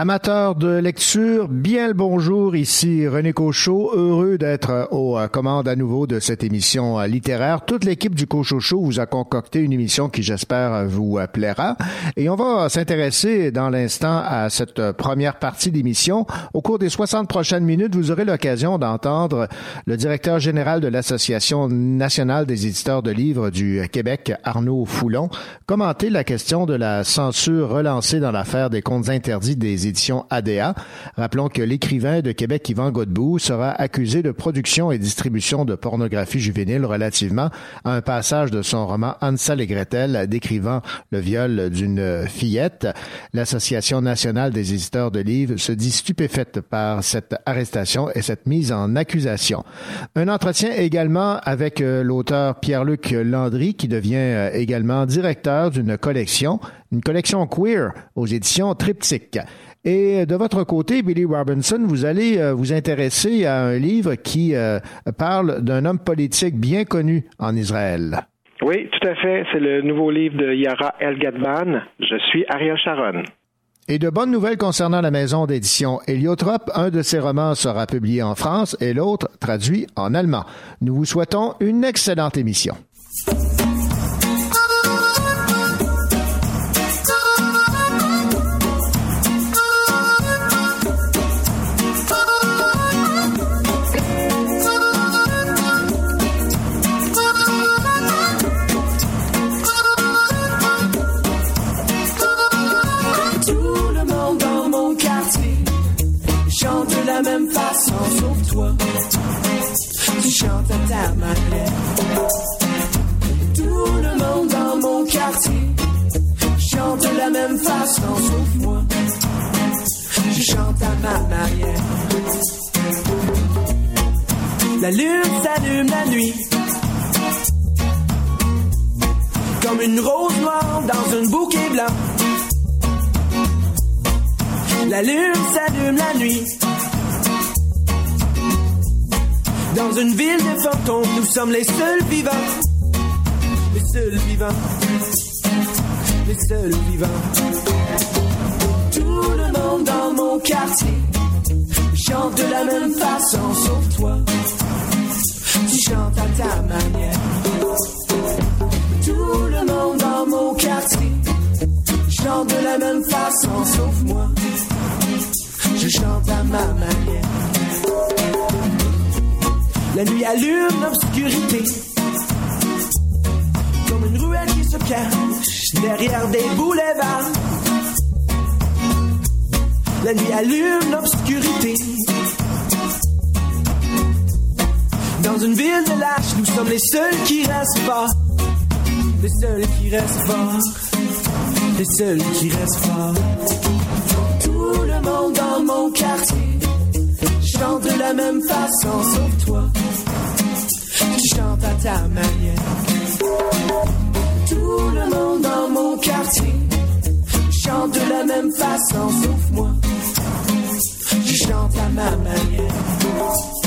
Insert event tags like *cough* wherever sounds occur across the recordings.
Amateurs de lecture, bien le bonjour, ici René Cochot, heureux d'être aux commandes à nouveau de cette émission littéraire. Toute l'équipe du Cochot Show vous a concocté une émission qui j'espère vous plaira et on va s'intéresser dans l'instant à cette première partie d'émission. Au cours des 60 prochaines minutes, vous aurez l'occasion d'entendre le directeur général de l'Association nationale des éditeurs de livres du Québec, Arnaud Foulon, commenter la question de la censure relancée dans l'affaire des comptes interdits des éditions ADA. Rappelons que l'écrivain de Québec, Yvan Godbout, sera accusé de production et distribution de pornographie juvénile relativement à un passage de son roman Hansel et Gretel décrivant le viol d'une fillette. L'Association nationale des éditeurs de livres se dit stupéfaite par cette arrestation et cette mise en accusation. Un entretien également avec euh, l'auteur Pierre-Luc Landry qui devient euh, également directeur d'une collection, une collection queer aux éditions Triptyque. Et de votre côté, Billy Robinson, vous allez euh, vous intéresser à un livre qui euh, parle d'un homme politique bien connu en Israël. Oui, tout à fait. C'est le nouveau livre de Yara El Gadban. Je suis Ariel Sharon. Et de bonnes nouvelles concernant la maison d'édition Héliotrope. Un de ses romans sera publié en France et l'autre traduit en allemand. Nous vous souhaitons une excellente émission. Tu chantes à ta manière. Tout le monde dans mon quartier chante de la même façon, sauf moi. Je chante à ma manière. La lune s'allume la nuit. Comme une rose noire dans un bouquet blanc. La lune s'allume la nuit. Dans une ville de fantômes, nous sommes les seuls vivants. Les seuls vivants. Les seuls vivants. Tout le monde dans mon quartier chante de la même façon, sauf toi. Tu chantes à ta manière. Tout le monde dans mon quartier chante de la même façon, sauf moi. Je chante à ma manière. La nuit allume l'obscurité. Comme une ruelle qui se cache derrière des boulevards. La nuit allume l'obscurité. Dans une ville de lâches, nous sommes les seuls qui restent forts. Les seuls qui restent forts. Les seuls qui restent forts. Tout le monde dans mon quartier chante de la même façon, sauf toi. Tu chantes à ta manière. Tout le monde dans mon quartier chante de la même façon, sauf moi. Je chante à ma manière.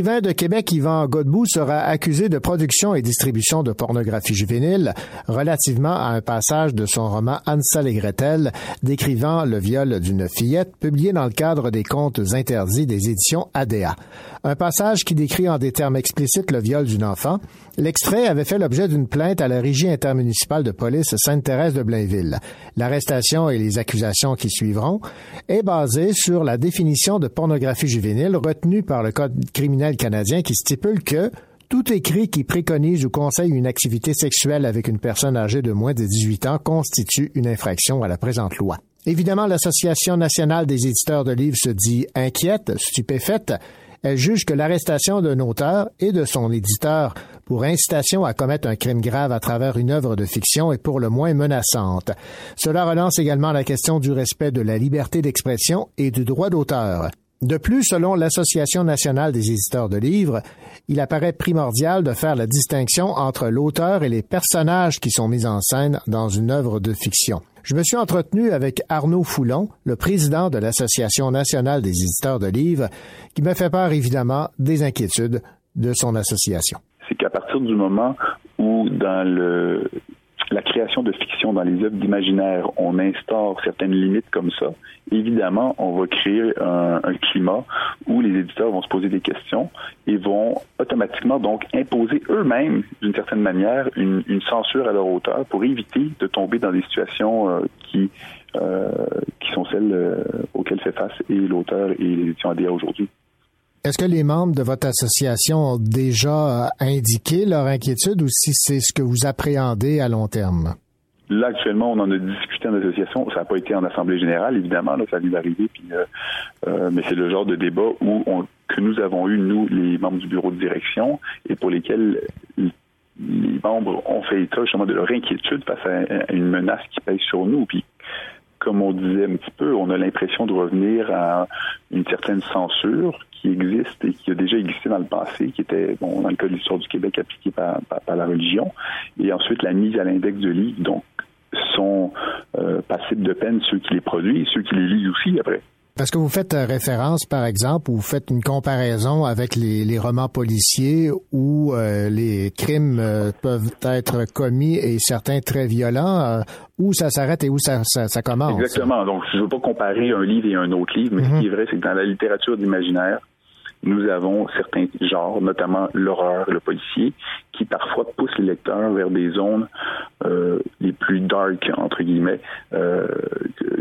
L'écrivain de Québec Yvan Godbout sera accusé de production et distribution de pornographie juvénile relativement à un passage de son roman Hansel et Gretel décrivant le viol d'une fillette publié dans le cadre des contes interdits des éditions ADA. Un passage qui décrit en des termes explicites le viol d'une enfant. L'extrait avait fait l'objet d'une plainte à la Régie intermunicipale de police Sainte-Thérèse de Blainville. L'arrestation et les accusations qui suivront est basée sur la définition de pornographie juvénile retenue par le Code criminel canadien qui stipule que tout écrit qui préconise ou conseille une activité sexuelle avec une personne âgée de moins de 18 ans constitue une infraction à la présente loi. Évidemment, l'Association nationale des éditeurs de livres se dit inquiète, stupéfaite. Elle juge que l'arrestation d'un auteur et de son éditeur pour incitation à commettre un crime grave à travers une œuvre de fiction est pour le moins menaçante. Cela relance également la question du respect de la liberté d'expression et du droit d'auteur. De plus, selon l'Association nationale des éditeurs de livres, il apparaît primordial de faire la distinction entre l'auteur et les personnages qui sont mis en scène dans une œuvre de fiction. Je me suis entretenu avec Arnaud Foulon, le président de l'Association nationale des éditeurs de livres, qui me fait part évidemment des inquiétudes de son association. C'est qu'à partir du moment où dans le la création de fiction dans les œuvres d'imaginaire, on instaure certaines limites comme ça, évidemment, on va créer un, climat où les éditeurs vont se poser des questions et vont automatiquement donc imposer eux-mêmes, d'une certaine manière, une, censure à leur auteur pour éviter de tomber dans des situations euh, qui euh, qui sont celles euh, auxquelles fait face et l'auteur et les éditions ADA aujourd'hui. Est-ce que les membres de votre association ont déjà indiqué leur inquiétude ou si c'est ce que vous appréhendez à long terme? Là, actuellement, on en a discuté en association. Ça n'a pas été en assemblée générale, évidemment. Ça vient d'arriver. Puis, euh, euh, mais c'est le genre de débat où on, que nous avons eu, nous, les membres du bureau de direction, et pour lesquels les membres ont fait état justement de leur inquiétude face à une menace qui pèse sur nous. Puis comme on disait un petit peu, on a l'impression de revenir à une certaine censure qui existe et qui a déjà existé dans le passé, qui était, bon, dans le cas de l'histoire du Québec, appliquée par, la religion, et ensuite la mise à l'index de livres, donc sont euh, passibles de peine ceux qui les produisent, ceux qui les lisent aussi après. Parce que vous faites euh, référence, par exemple, ou vous faites une comparaison avec les, romans policiers où euh, les crimes euh, peuvent être commis et certains très violents, où ça s'arrête et où ça, ça, commence. Exactement. Donc, je ne veux pas comparer un livre et un autre livre, mais ce qui est vrai, c'est que dans la littérature d'imaginaire, nous avons certains genres, notamment l'horreur, le policier, qui parfois poussent les lecteurs vers des zones euh, les plus dark, entre guillemets, euh,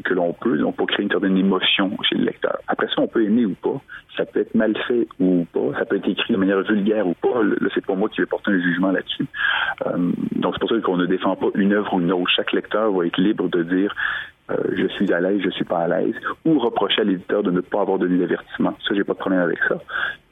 que, l'on peut, donc pour créer une certaine émotion chez le lecteur. Après ça, on peut aimer ou pas, ça peut être mal fait ou pas, ça peut être écrit de manière vulgaire ou pas, là, c'est pas moi qui vais porter un jugement là-dessus. Euh, donc c'est pour ça qu'on ne défend pas une œuvre ou une autre. Chaque lecteur va être libre de dire euh, je suis à l'aise, je suis pas à l'aise, ou reprocher à l'éditeur de ne pas avoir donné d'avertissement. Ça, j'ai pas de problème avec ça.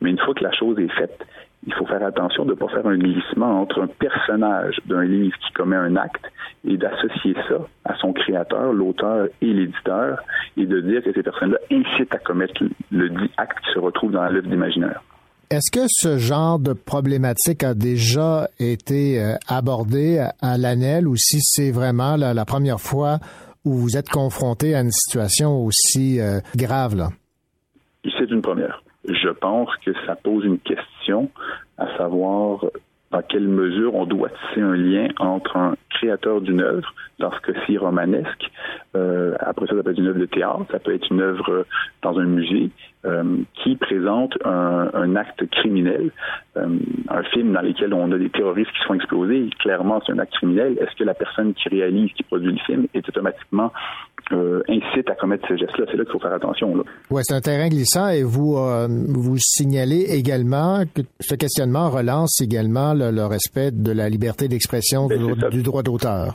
Mais une fois que la chose est faite, il faut faire attention de ne pas faire un glissement entre un personnage d'un livre qui commet un acte et d'associer ça à son créateur, l'auteur et l'éditeur, et de dire que ces personnes-là incitent à commettre le dit acte qui se retrouve dans l'œuvre d'imaginaire. Est-ce que ce genre de problématique a déjà été euh, abordé à l'ANEL ou si c'est vraiment la première fois où vous êtes confronté à une situation aussi euh, grave? Là? C'est une première. Je pense que ça pose une question, à savoir dans quelle mesure on doit tisser un lien entre un créateur d'une œuvre, dans ce cas-ci romanesque, euh, après ça, ça peut être une œuvre de théâtre, ça peut être une œuvre dans un musée, euh, qui présente un, acte criminel, euh, un film dans lequel on a des terroristes qui sont explosés, clairement c'est un acte criminel. Est-ce que la personne qui réalise, qui produit le film, est automatiquement euh, incite à commettre ces gestes-là. C'est là qu'il faut faire attention. Oui, c'est un terrain glissant et vous vous signalez également que ce questionnement relance également le, respect de la liberté d'expression ben, du, droit d'auteur.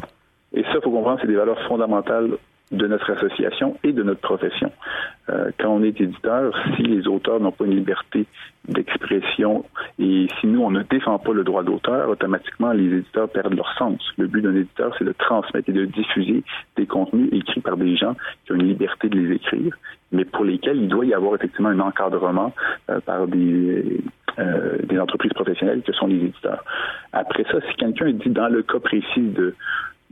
Et ça, il faut comprendre, c'est des valeurs fondamentales de notre association et de notre profession. Euh, quand on est éditeur, si les auteurs n'ont pas une liberté d'expression et si nous, on ne défend pas le droit d'auteur, automatiquement, les éditeurs perdent leur sens. Le but d'un éditeur, c'est de transmettre et de diffuser des contenus écrits par des gens qui ont une liberté de les écrire, mais pour lesquels il doit y avoir effectivement un encadrement euh, par des, euh, des entreprises professionnelles que sont les éditeurs. Après ça, si quelqu'un dit dans le cas précis de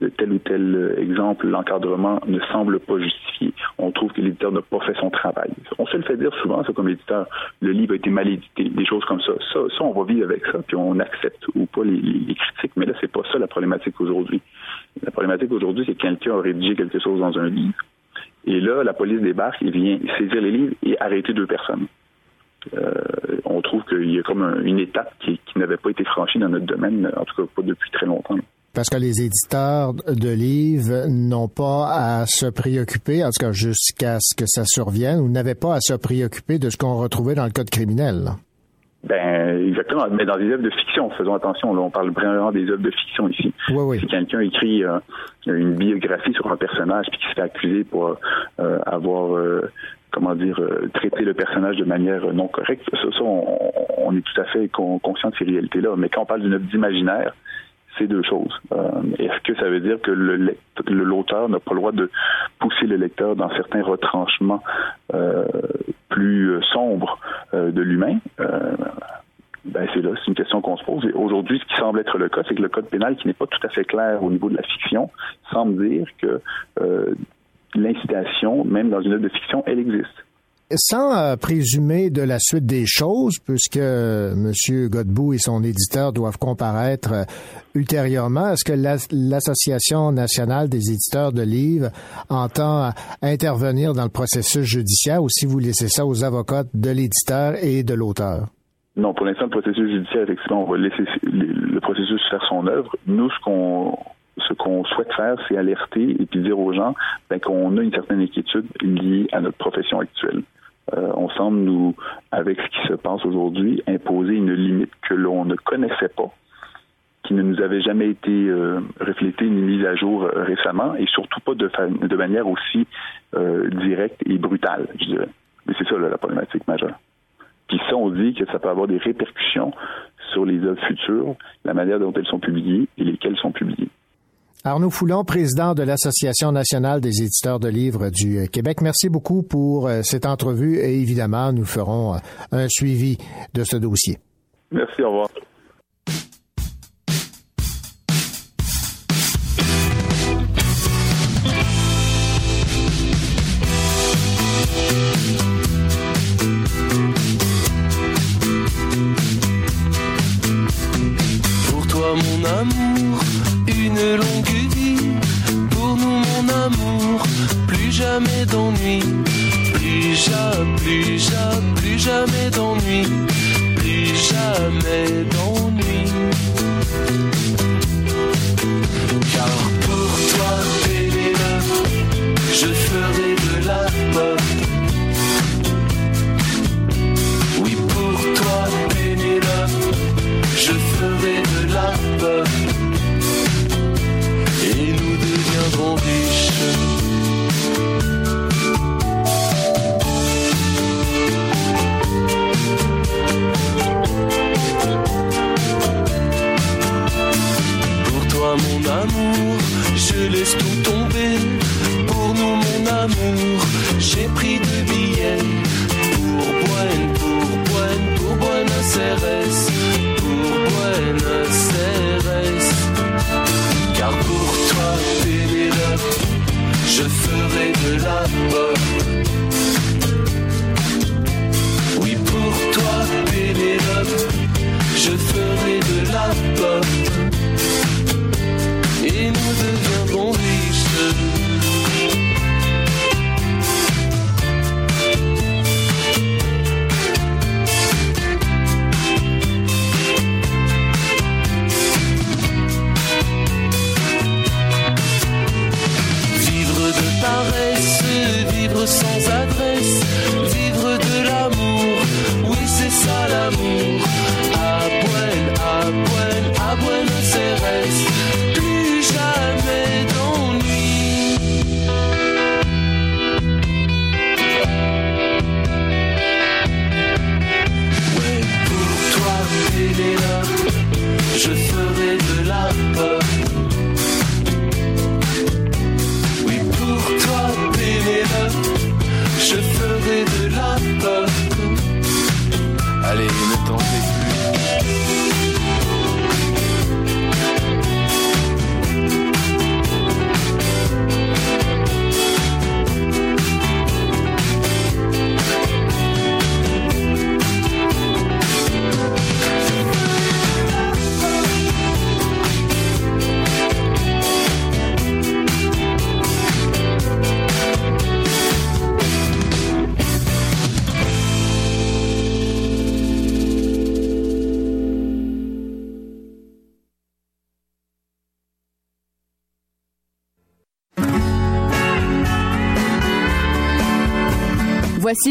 de tel ou tel exemple, l'encadrement ne semble pas justifié. On trouve que l'éditeur n'a pas fait son travail. On se le fait dire souvent, ça, comme éditeur, le livre a été mal édité, des choses comme ça. Ça, ça on va vivre avec ça, puis on accepte ou pas les, critiques. Mais là, c'est pas ça la problématique aujourd'hui. La problématique aujourd'hui, c'est que quelqu'un a rédigé quelque chose dans un livre, et là, la police débarque et vient saisir les livres et arrêter deux personnes. Euh, on trouve qu'il y a comme une étape qui n'avait pas été franchie dans notre domaine, en tout cas pas depuis très longtemps. Parce que les éditeurs de livres n'ont pas à se préoccuper, en tout cas jusqu'à ce que ça survienne, ou n'avaient pas à se préoccuper de ce qu'on retrouvait dans le code criminel. Ben exactement, mais dans des œuvres de fiction, faisons attention, là, on parle vraiment des œuvres de fiction ici. Oui, oui. Si quelqu'un écrit euh, une biographie sur un personnage puis qui se fait accuser pour euh, avoir euh, comment dire traité le personnage de manière non correcte, ça, ça on, on, est tout à fait conscient de ces réalités-là. Mais quand on parle d'une œuvre d'imaginaire, deux choses. Euh, Est-ce que ça veut dire que l'auteur n'a pas le droit de pousser le lecteur dans certains retranchements euh, plus sombres euh, de l'humain? Ben c'est là, c'est une question qu'on se pose. Aujourd'hui, ce qui semble être le cas, c'est que le code pénal, qui n'est pas tout à fait clair au niveau de la fiction, semble dire que l'incitation, même dans une œuvre de fiction, elle existe sans euh, présumer de la suite des choses, puisque M. Godbout et son éditeur doivent comparaître euh, ultérieurement, est-ce que l'Association nationale des éditeurs de livres entend euh, intervenir dans le processus judiciaire ou si vous laissez ça aux avocats de l'éditeur et de l'auteur? Non, pour l'instant, le processus judiciaire, effectivement, on va laisser le processus faire son œuvre. Nous, ce qu'on ce qu'on souhaite faire, c'est alerter et puis dire aux gens ben, qu'on a une certaine inquiétude liée à notre profession actuelle. Euh, on semble nous, avec ce qui se passe aujourd'hui, imposer une limite que l'on ne connaissait pas, qui ne nous avait jamais été euh, reflétée ni mise à jour euh, récemment, et surtout pas de, de manière aussi directe et brutale, je dirais. Mais c'est ça là, la problématique majeure. Puis ça, on dit que ça peut avoir des répercussions sur les œuvres futures, la manière dont elles sont publiées et lesquelles sont publiées. Arnaud Foulon, président de l'Association nationale des éditeurs de livres du Québec. Merci beaucoup pour euh, cette entrevue et évidemment, nous ferons euh, un suivi de ce dossier. Merci, au revoir. Jamais d'ennui. Plus jamais, plus jamais, plus jamais d'ennui. Plus jamais d'ennui. Car pour toi, Pénélope, je ferai laisse tout tomber. Pour nous mon amour, j'ai pris deux billets. Pour Buenos, pour Buenos, pour Buenos Aires, pour Buenos Aires. Car pour toi, Pénélope, je ferai de la pop. Oui, pour toi, Pénélope, je ferai de la pop. Et nous deviendrons ça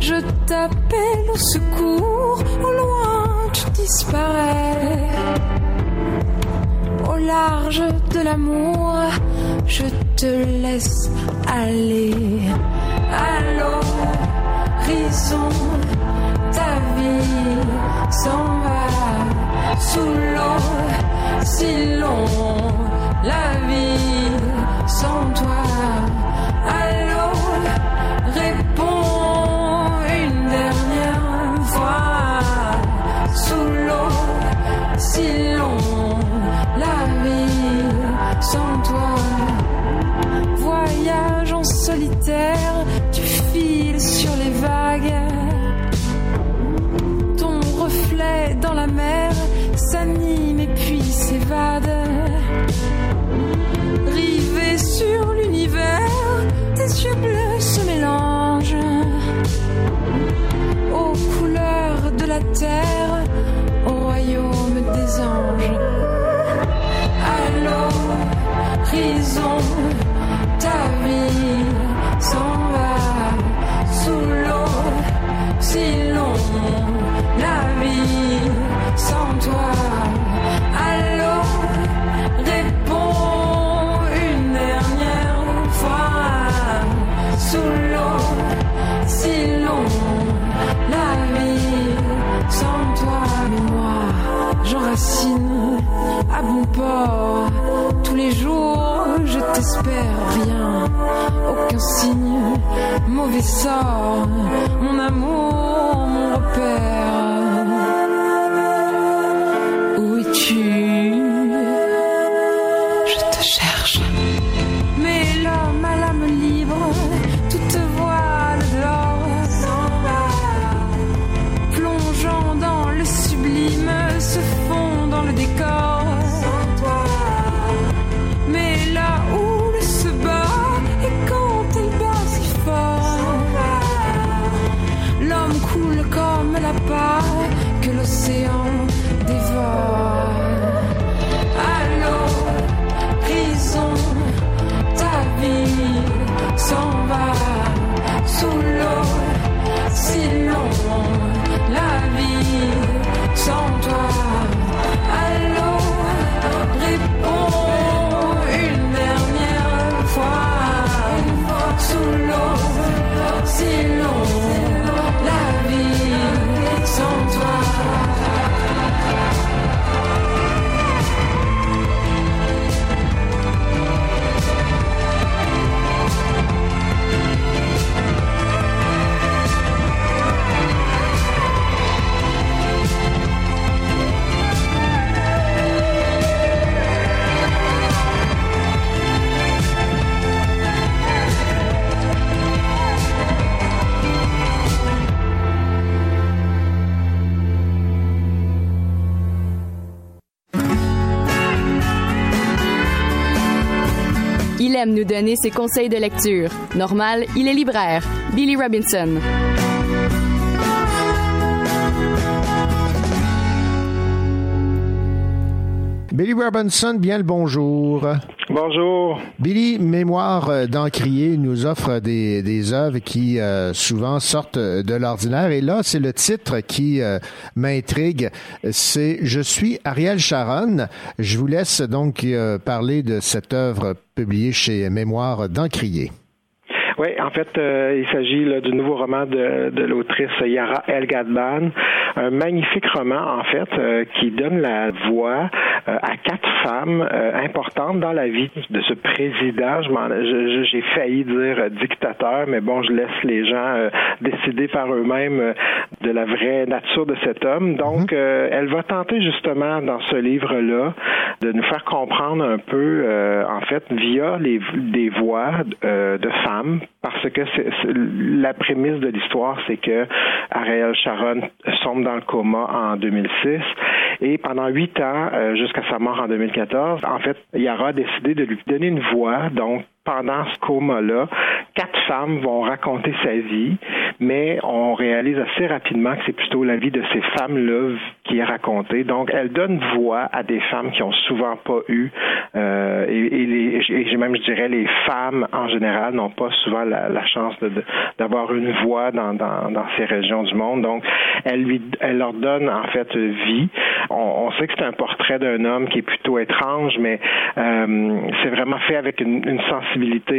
Je t'appelle au secours, au loin tu disparais. Au large de l'amour, je te laisse aller. Allô, l'horizon, ta vie s'en va sous l'eau, si long, la vie rien, aucun signe, mauvais sort, mon amour, mon repère. Nous donner ses conseils de lecture. Normal, il est libraire. Billy Robinson. Billy Robinson, bien le bonjour. Bonjour. Billy, Mémoire euh, d'Encrier nous offre des, des œuvres qui euh, souvent sortent de l'ordinaire. Et là, c'est le titre qui euh, m'intrigue. C'est Je suis Ariel Sharon. Je vous laisse donc euh, parler de cette œuvre publiée chez Mémoire d'Encrier. Oui, en fait, euh, il s'agit du nouveau roman de, de l'autrice Yara El Gadban, un magnifique roman en fait euh, qui donne la voix euh, à quatre femmes importantes dans la vie de ce président. J'ai failli dire dictateur, mais bon, je laisse les gens décider par eux-mêmes de la vraie nature de cet homme. Donc, mhm. elle va tenter justement dans ce livre-là de nous faire comprendre un peu, en fait, via les des voix de femmes parce que la prémisse de l'histoire, c'est que Ariel Sharon sombre dans le coma en 2006 et pendant huit ans, euh, jusqu'à sa mort en 2014, en fait, Yara a décidé de lui donner une voix, donc pendant ce coma-là, quatre femmes vont raconter sa vie, mais on réalise assez rapidement que c'est plutôt la vie de ces femmes-là qui est racontée. Donc, elle donne voix à des femmes qui ont souvent pas eu, euh, et, et, même, je dirais, les femmes en général n'ont pas souvent la, chance d'avoir une voix dans, dans, dans, ces régions du monde. Donc, elle, lui, elle leur donne en fait vie. On, sait que c'est un portrait d'un homme qui est plutôt étrange, mais euh, c'est vraiment fait avec une, une sensibilité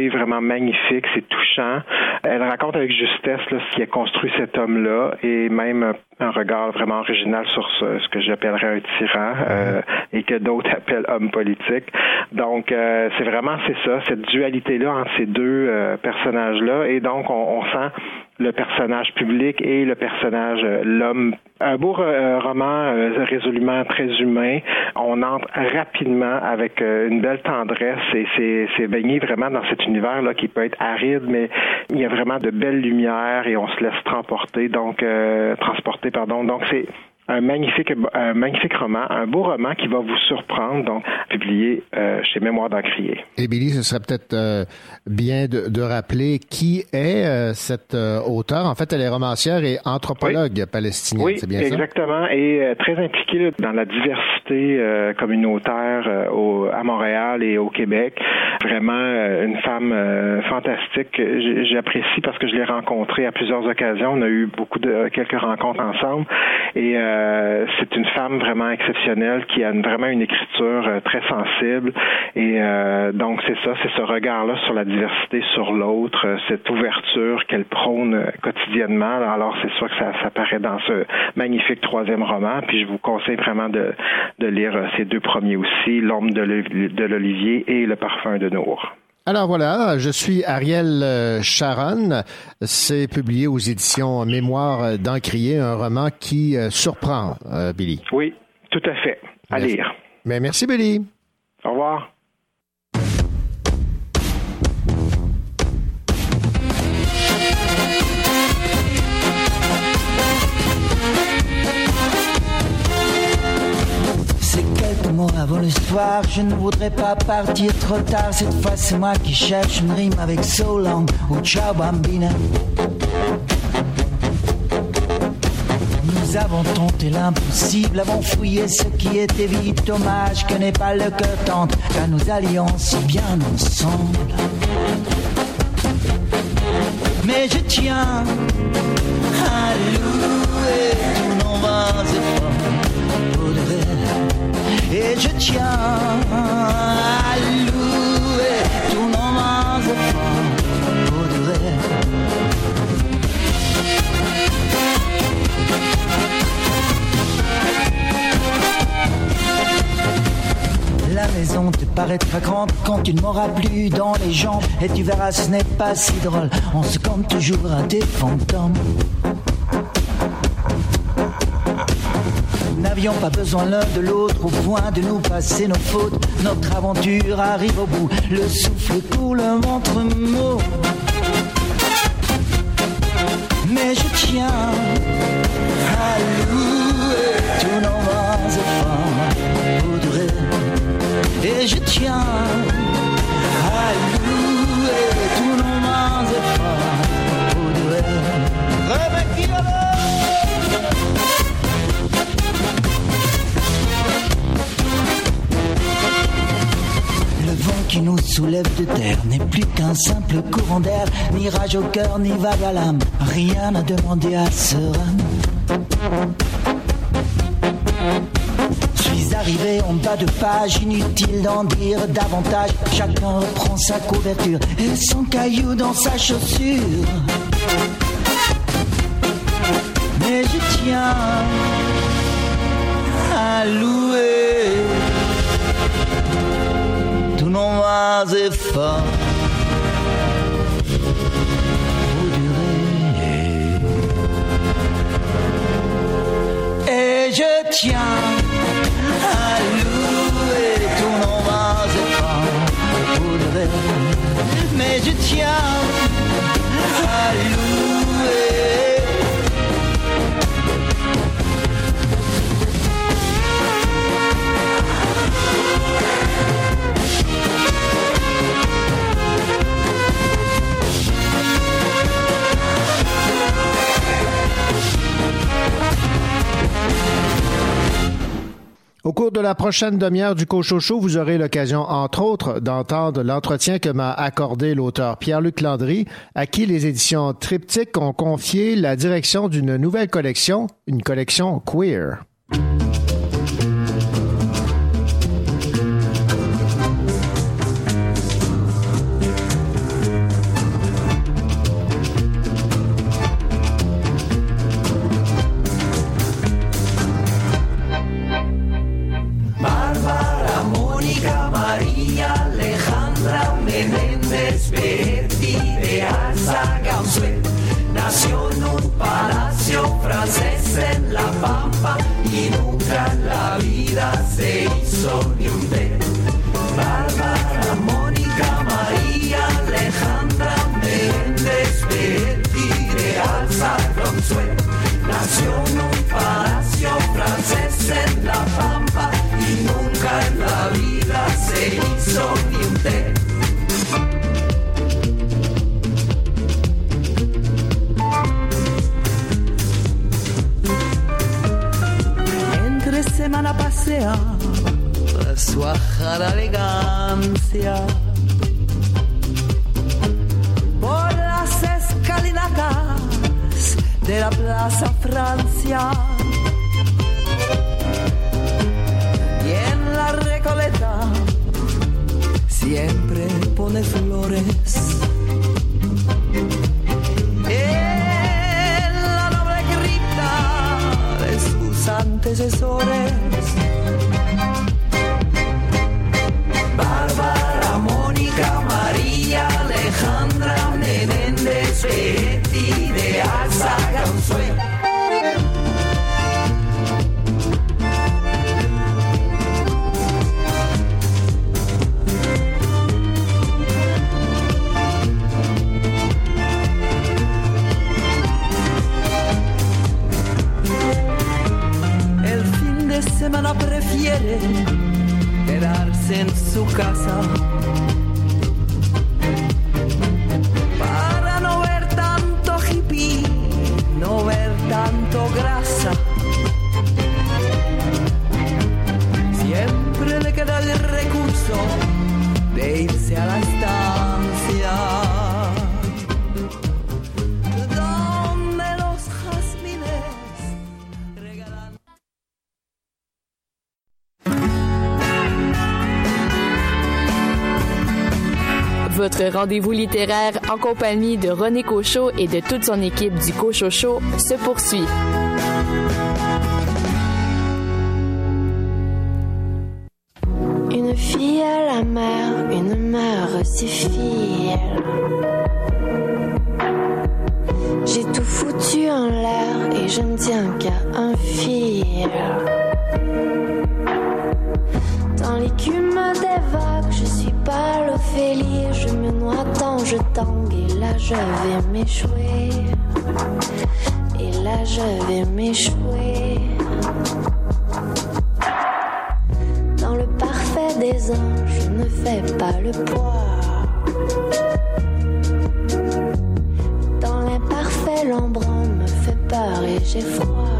vraiment magnifique, c'est touchant. Elle raconte avec justesse ce qui a construit cet homme-là et même un regard vraiment original sur ce, que j'appellerais un tyran euh, et que d'autres *laughs* appellent homme politique. Donc, euh, c'est vraiment c'est ça, cette dualité-là entre ces deux euh, personnages-là. Et donc, on, on sent le personnage public et le personnage, euh, l'homme. Un beau euh, roman euh, résolument très humain. On entre rapidement avec une belle tendresse et c'est baigné vraiment dans cet univers-là qui peut être aride, mais il y a vraiment de belles lumières et on se laisse transporter, donc transporter, pardon. Donc c'est un magnifique, un magnifique roman, un beau roman qui va vous surprendre, donc publié euh, chez Mémoire d'Encrier. Et Billy, ce serait peut-être euh, bien de, de, rappeler qui est euh, cette auteure. En fait, elle est romancière et anthropologue palestinienne, oui, c'est bien exactement, ça? et très impliquée dans la diversité communautaire au, à Montréal et au Québec. Vraiment une femme fantastique. J'apprécie parce que je l'ai rencontrée à plusieurs occasions. On a eu beaucoup de quelques rencontres ensemble et euh, c'est une femme vraiment exceptionnelle qui a vraiment une écriture euh, très sensible. Et euh, donc, c'est ça, c'est ce regard-là sur la diversité, sur l'autre, cette ouverture qu'elle prône quotidiennement. Alors, c'est sûr que ça, ça apparaît dans ce magnifique troisième roman. Puis, je vous conseille vraiment de, de lire ces deux premiers aussi, L'ombre de l'Olivier et Le parfum de Nour. Alors voilà, je suis Ariel euh, Sharon. C'est publié aux éditions Mémoire d'Encrier, un roman qui euh, surprend, euh, Billy. Oui, tout à fait. À lire. Mais merci, Billy. Au revoir. Avant le soir. Je ne voudrais pas partir trop tard. Cette fois, c'est moi qui cherche une rime avec so long ou ciao bambina. Nous avons tenté l'impossible, avons fouillé ce qui était vite. Dommage que n'est pas le cœur tente, car nous allions si bien ensemble. Mais je tiens à louer tous nos et je tiens à louer tous nos mains efforts La maison te paraîtra grande quand tu ne m'auras plus dans les jambes. Et tu verras ce n'est pas si drôle, on se compte toujours à des fantômes n'avions pas besoin l'un de l'autre au point de nous passer nos fautes. Notre aventure arrive au bout, le souffle coule, le ventre mot. Mais je tiens à louer tous nos vains efforts. Et je tiens à louer tous nos efforts poudrés. Qui nous soulève de terre n'est plus qu'un simple courant d'air, ni rage au cœur, ni vague à l'âme, rien à demander à ce rame. Suis arrivé en bas de page, inutile d'en dire davantage. Chacun reprend sa couverture et son caillou dans sa chaussure. Mais je tiens à louer efforts. pour durer. Et je tiens à louer efforts pour durer. Mais je tiens à louer. Au cours de la prochaine demi-heure du Cochocho, vous aurez l'occasion, entre autres, d'entendre l'entretien que m'a accordé l'auteur Pierre-Luc Landry, à qui les éditions Triptyque ont confié la direction d'une nouvelle collection, une collection queer. En La Pampa y nunca en la vida se hizo ni un té. Entre semana paseaba su ajada elegancia por las escalinatas de la Plaza Francia. Recoleta siempre pone flores. En la noble cripta de sus antecesores. Prefiere quedarse en su casa Votre rendez-vous littéraire en compagnie de René Cochot et de toute son équipe du Cochot se poursuit. Une fille à la mer, une mer si fière. J'ai tout foutu en l'air et je ne tiens qu'à un fil. Dans l'écume des vagues, je suis pas Je me noie tant, je tangue et là je vais m'échouer. Et là je vais m'échouer. Dans le parfait des anges, je ne fais pas le poids. Dans l'imparfait, l'ombrant me fait peur et j'ai froid.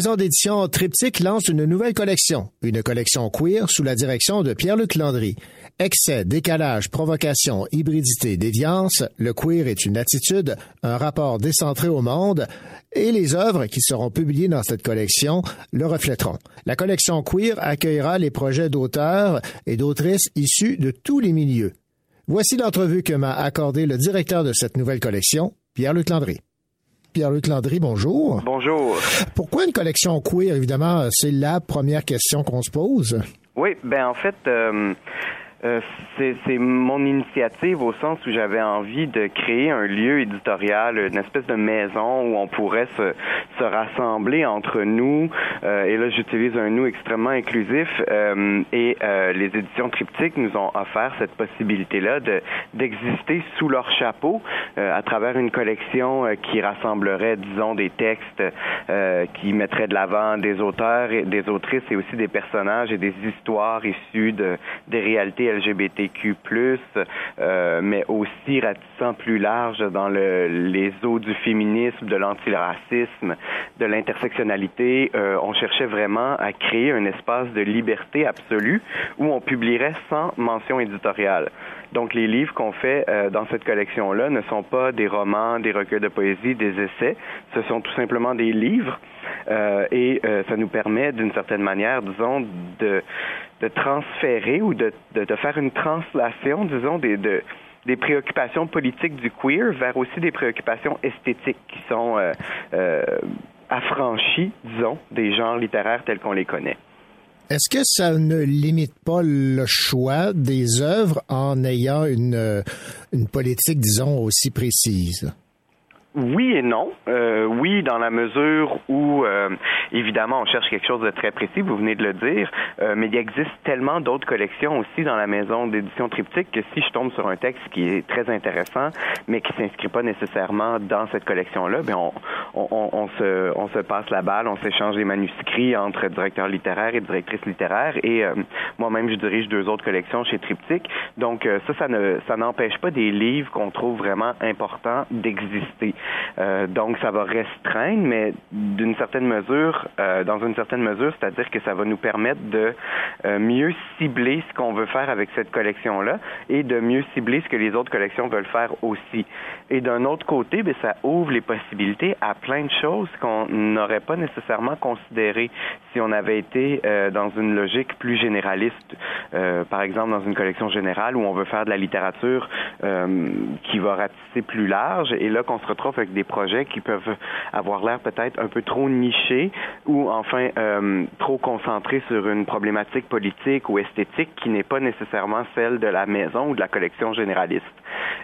Maison d'édition Triptyque lance une nouvelle collection, une collection queer sous la direction de Pierre-Luc Landry. Excès, décalage, provocation, hybridité, déviance, le queer est une attitude, un rapport décentré au monde, et les œuvres qui seront publiées dans cette collection le reflèteront. La collection queer accueillera les projets d'auteurs et d'autrices issus de tous les milieux. Voici l'entrevue que m'a accordé le directeur de cette nouvelle collection, Pierre-Luc Landry. Pierre-Luc Landry, bonjour. Bonjour. Pourquoi une collection queer, évidemment, c'est la première question qu'on se pose. Oui, ben en fait, euh, euh, c'est mon initiative au sens où j'avais envie de créer un lieu éditorial, une espèce de maison où on pourrait se, se rassembler entre nous. Euh, et là, j'utilise un nous extrêmement inclusif. euh, et euh, les éditions Triptyque nous ont offert cette possibilité-là de d'exister sous leur chapeau euh, à travers une collection euh, qui rassemblerait, disons, des textes qui mettraient de l'avant des auteurs et des autrices et aussi des personnages et des histoires issues de des réalités LGBTQ+, euh, mais aussi ratissant plus large dans le, les eaux du féminisme, de l'antiracisme, de l'intersectionnalité. Euh, on cherchait vraiment à créer un espace de liberté absolue où on publierait sans mention éditoriale. Donc les livres qu'on fait euh, dans cette collection-là ne sont pas des romans, des recueils de poésie, des essais. Ce sont tout simplement des livres. Euh, et euh, ça nous permet d'une certaine manière, disons, de, de transférer ou de, de, de faire une translation, disons, des, de, des préoccupations politiques du queer vers aussi des préoccupations esthétiques qui sont euh, euh, affranchies, disons, des genres littéraires tels qu'on les connaît. Est-ce que ça ne limite pas le choix des œuvres en ayant une, euh, une politique, disons, aussi précise? Oui et non. Euh, oui, dans la mesure où, euh, évidemment, on cherche quelque chose de très précis, vous venez de le dire, euh, mais il existe tellement d'autres collections aussi dans la maison d'édition Triptyque que si je tombe sur un texte qui est très intéressant, mais qui s'inscrit pas nécessairement dans cette collection-là, ben on, on, on, se, on se passe la balle, on s'échange les manuscrits entre directeurs littéraires et directrices littéraires, et euh, moi-même, je dirige deux autres collections chez Triptyque. Donc, euh, ça, ça ne, ça n'empêche pas des livres qu'on trouve vraiment importants d'exister. Euh, donc, ça va restreindre, mais d'une certaine mesure, euh, dans une certaine mesure, c'est-à-dire que ça va nous permettre de euh, mieux cibler ce qu'on veut faire avec cette collection-là et de mieux cibler ce que les autres collections veulent faire aussi. Et d'un autre côté, ben, ça ouvre les possibilités à plein de choses qu'on n'aurait pas nécessairement considérées si on avait été euh, dans une logique plus généraliste. Euh, par exemple, dans une collection générale où on veut faire de la littérature qui va ratisser plus large et là qu'on se retrouve avec des projets qui peuvent avoir l'air peut-être un peu trop nichés ou enfin euh, trop concentrés sur une problématique politique ou esthétique qui n'est pas nécessairement celle de la maison ou de la collection généraliste.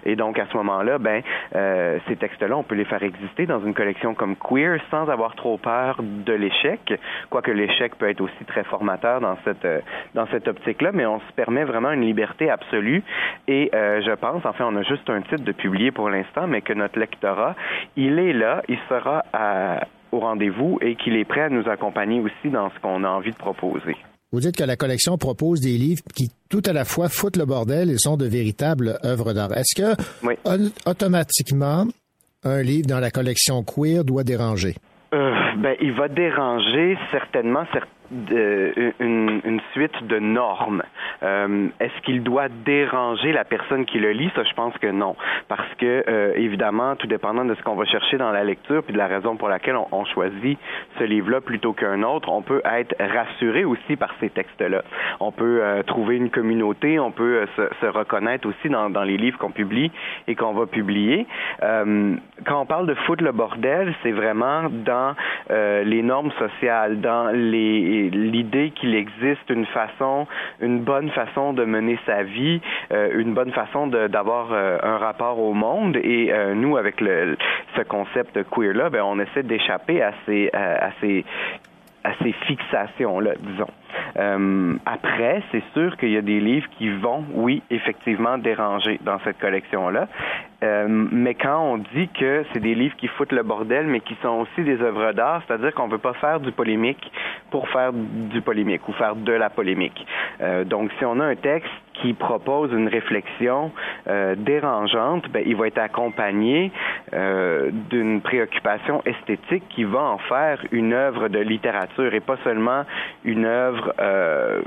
Et donc à ce moment-là, ben euh, ces textes-là, on peut les faire exister dans une collection comme Queer sans avoir trop peur de l'échec, quoique l'échec peut être aussi très formateur dans cette euh, dans cette optique-là, mais on se permet vraiment une liberté absolue. Et je pense, enfin, on a juste un titre de publier pour l'instant, mais que notre lectorat, il est là, il sera à, au rendez-vous et qu'il est prêt à nous accompagner aussi dans ce qu'on a envie de proposer. Vous dites que la collection propose des livres qui tout à la fois foutent le bordel et sont de véritables œuvres d'art. Est-ce que Oui. automatiquement un livre dans la collection queer doit déranger? Euh, ben, il va déranger certainement certains de, une, suite de normes. Euh, Est-ce qu'il doit déranger la personne qui le lit? Ça, je pense que non. Parce que, euh, évidemment, tout dépendant de ce qu'on va chercher dans la lecture, puis de la raison pour laquelle on, choisit ce livre-là plutôt qu'un autre, on peut être rassuré aussi par ces textes-là. On peut euh, trouver une communauté, on peut se, reconnaître aussi dans, dans les livres qu'on publie et qu'on va publier. Quand on parle de foutre le bordel, c'est vraiment dans les normes sociales, dans les l'idée qu'il existe une façon, une bonne façon de mener sa vie, euh, une bonne façon d'avoir euh, un rapport au monde. Et euh, nous, avec le, ce concept queer là, ben, on essaie d'échapper à ces, à, ces à ces fixations-là, disons. Après, c'est sûr qu'il y a des livres qui vont, oui, effectivement, déranger dans cette collection-là. Euh, mais quand on dit que c'est des livres qui foutent le bordel, mais qui sont aussi des œuvres d'art, c'est-à-dire qu'on ne veut pas faire du polémique pour faire du polémique ou faire de la polémique. Euh, donc, si on a un texte qui propose une réflexion euh, dérangeante, ben, il va être accompagné euh, d'une préoccupation esthétique qui va en faire une œuvre de littérature et pas seulement une œuvre euh,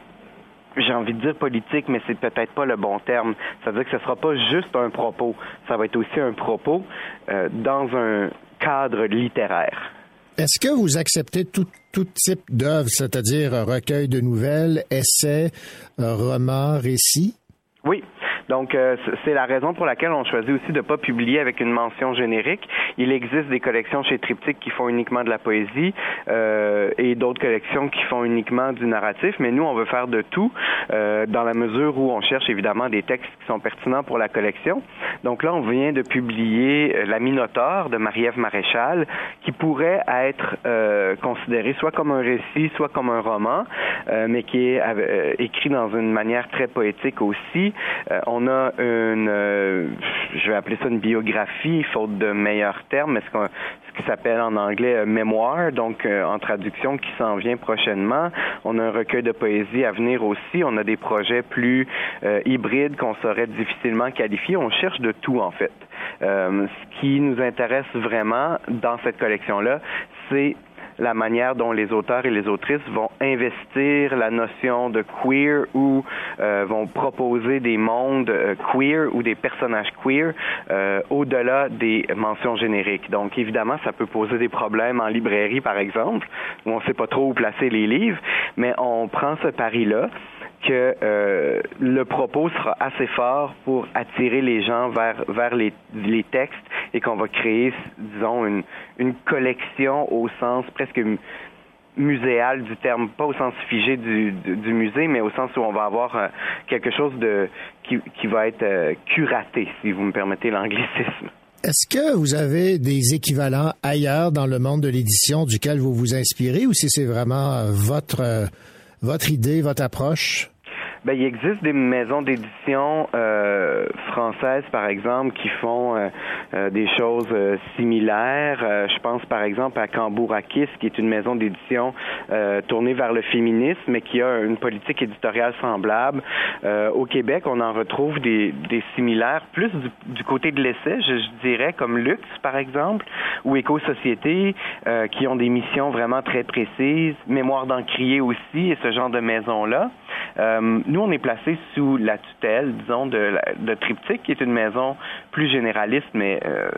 j'ai envie de dire politique, mais c'est peut-être pas le bon terme. Ça veut dire que ce sera pas juste un propos, ça va être aussi un propos euh, dans un cadre littéraire. Est-ce que vous acceptez tout, tout type d'œuvre, c'est-à-dire recueil de nouvelles, essais, romans, récits? Oui. Donc, euh, c'est la raison pour laquelle on choisit aussi de ne pas publier avec une mention générique. Il existe des collections chez Triptyque qui font uniquement de la poésie euh, et d'autres collections qui font uniquement du narratif, mais nous, on veut faire de tout euh, dans la mesure où on cherche évidemment des textes qui sont pertinents pour la collection. Donc là, on vient de publier euh, La Minotaure de Marie-Ève Maréchal, qui pourrait être euh, considéré soit comme un récit, soit comme un roman, euh, mais qui est écrit dans une manière très poétique aussi. On a une, euh, je vais appeler ça une biographie, faute de meilleurs termes, mais ce, ce qui s'appelle en anglais euh, mémoire, donc euh, en traduction qui s'en vient prochainement. On a un recueil de poésie à venir aussi. On a des projets plus hybrides qu'on saurait difficilement qualifier. On cherche de tout en fait. Ce qui nous intéresse vraiment dans cette collection-là, c'est la manière dont les auteurs et les autrices vont investir la notion de queer ou euh, vont proposer des mondes euh, queer ou des personnages queer euh, au-delà des mentions génériques. Donc évidemment, ça peut poser des problèmes en librairie, par exemple, où on ne sait pas trop où placer les livres, mais on prend ce pari-là que euh, le propos sera assez fort pour attirer les gens vers vers les, les textes et qu'on va créer, disons, une, une collection au sens presque muséal du terme, pas au sens figé du, du, musée, mais au sens où on va avoir euh, quelque chose de qui, qui va être euh, curaté, si vous me permettez l'anglicisme. Est-ce que vous avez des équivalents ailleurs dans le monde de l'édition duquel vous vous inspirez ou si c'est vraiment votre votre idée, votre approche? Ben, il existe des maisons d'édition euh, françaises, par exemple, qui font euh, euh, des choses euh, similaires. Euh, je pense, par exemple, à Cambourakis, qui est une maison d'édition euh, tournée vers le féminisme, mais qui a une politique éditoriale semblable. au Québec, on en retrouve des, des similaires, plus du, du côté de l'essai, je, dirais, comme Lux, par exemple, ou Éco-Société, qui ont des missions vraiment très précises. Mémoire d'Encrier aussi, et ce genre de maison-là. Nous, on est placé sous la tutelle, disons, de, de Triptyque, qui est une maison plus généraliste, mais euh,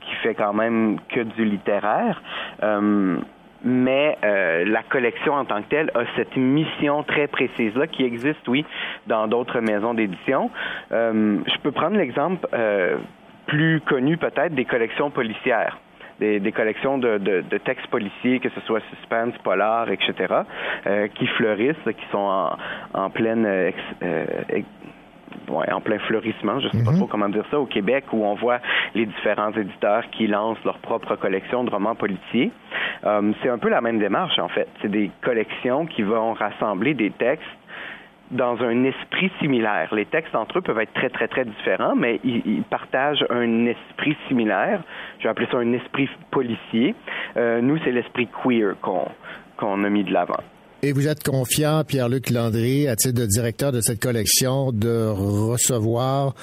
qui fait quand même que du littéraire. Euh, mais euh, la collection en tant que telle a cette mission très précise-là qui existe, oui, dans d'autres maisons d'édition. Je peux prendre l'exemple plus connu peut-être des collections policières. Des, des, collections de, de, de, textes policiers, que ce soit suspense, polar, etc., euh, qui fleurissent, qui sont en, en pleine euh, ex, ouais, en plein fleurissement, je ne sais mm -hmm. pas trop comment dire ça, au Québec, où on voit les différents éditeurs qui lancent leur propre collection de romans policiers. Euh, c'est un peu la même démarche, en fait. C'est des collections qui vont rassembler des textes dans un esprit similaire. Les textes entre eux peuvent être très, très, très différents, mais ils, partagent un esprit similaire. Je vais appeler ça un esprit policier. Euh, nous, c'est l'esprit queer qu'on qu'on a mis de l'avant. Et vous êtes confiant, Pierre-Luc Landry, à titre de directeur de cette collection, de recevoir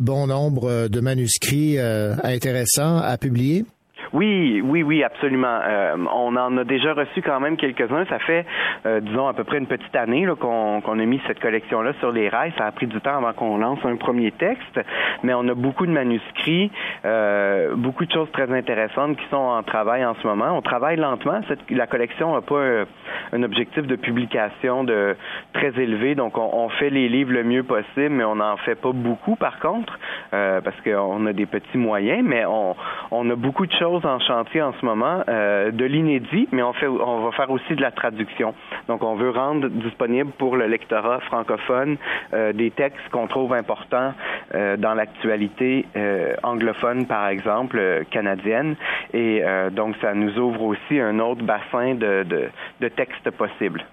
bon nombre de manuscrits euh, intéressants à publier? Oui, oui, oui, absolument. Euh, on en a déjà reçu quand même quelques-uns. Ça fait, euh, disons, à peu près une petite année qu'on, a mis cette collection-là sur les rails. Ça a pris du temps avant qu'on lance un premier texte, mais on a beaucoup de manuscrits, euh, beaucoup de choses très intéressantes qui sont en travail en ce moment. On travaille lentement. La collection n'a pas un, un objectif de publication de très élevé, donc on, on fait les livres le mieux possible, mais on n'en fait pas beaucoup par contre, euh, parce qu'on a des petits moyens, mais on, on a beaucoup de choses en chantier en ce moment, euh, de l'inédit, mais on fait, on va faire aussi de la traduction. Donc, on veut rendre disponible pour le lectorat francophone euh, des textes qu'on trouve importants euh, dans l'actualité anglophone, par exemple, canadienne, et donc ça nous ouvre aussi un autre bassin de, de, de textes possibles.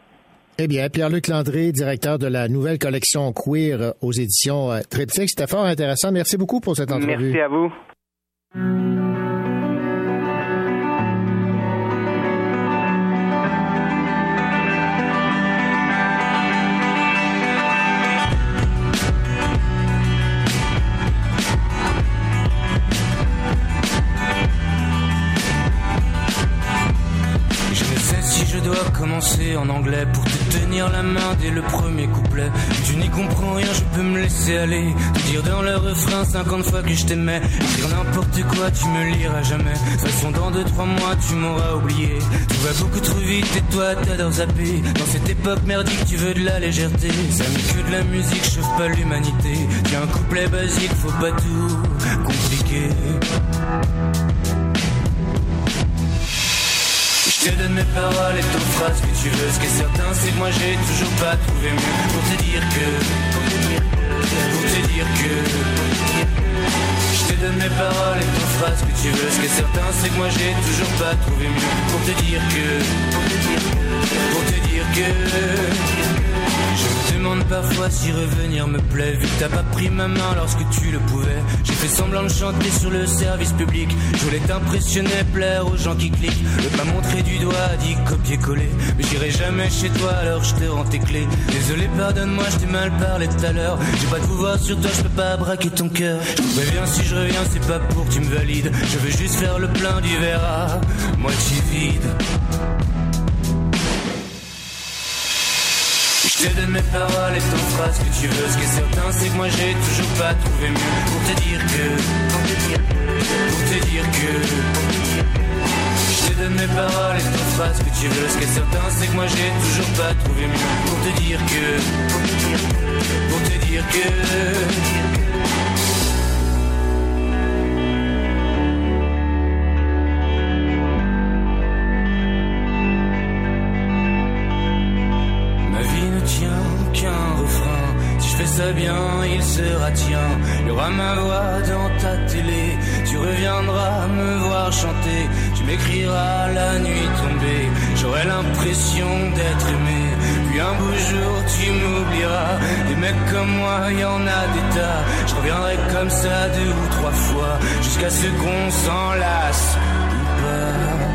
Eh bien, Pierre-Luc Landry, directeur de la nouvelle collection Queer aux éditions Triptyque. C'était fort intéressant. Merci beaucoup pour cette entrevue. Merci à vous. Dois commencer en anglais pour te tenir la main dès le premier couplet. Tu n'y comprends rien, je peux me laisser aller. Te dire dans le refrain 50 fois que je t'aimais. Dire n'importe quoi, tu me liras jamais. De toute façon, dans 2-3 mois, tu m'auras oublié. Tout va beaucoup trop vite et toi, t'adores zapper. Dans cette époque merdique, tu veux de la légèreté. Ça n'est que de la musique, chauffe pas l'humanité. Tiens, un couplet basique, faut pas tout compliquer. Je te donne mes paroles et ton phrase que tu veux. Ce qui est certain, c'est que moi j'ai toujours pas trouvé mieux pour te dire que. Pour te dire que. Je te donne mes paroles et ton phrase que tu veux. Ce qui est certain, c'est que moi j'ai toujours pas trouvé mieux pour te dire que. Pour te dire que. Je me demande parfois si revenir me plaît. Vu que t'as pas pris ma main lorsque tu le pouvais. J'ai fait semblant de chanter sur le service public. Je voulais t'impressionner, plaire aux gens qui cliquent. Ne pas montrer du doigt, dit copier-coller. Mais j'irai jamais chez toi alors je te rends tes clés. Désolé, pardonne-moi, je t'ai mal parlé tout à l'heure. J'ai pas de pouvoir sur toi, je peux pas braquer ton cœur. Je te préviens si je reviens, c'est pas pour que tu me valides. Je veux juste faire le plein du verre à moitié vide Te donne mes paroles et ton phrase que tu veux. Ce qui est certain, c'est que moi j'ai toujours pas trouvé mieux pour te dire que. Pour te dire que. Pour te dire que. Te donne mes paroles et ton phrase que tu veux. Ce qui est certain, c'est que moi j'ai toujours pas trouvé mieux. Pour te dire que. Pour te dire que. Bien, il sera tien. Il y aura ma voix dans ta télé. Tu reviendras me voir chanter. Tu m'écriras la nuit tombée. J'aurai l'impression d'être aimé. Puis un beau jour, tu m'oublieras. Des mecs comme moi, y en a des tas. Je reviendrai comme ça deux ou trois fois. Jusqu'à ce qu'on s'enlace ou pas.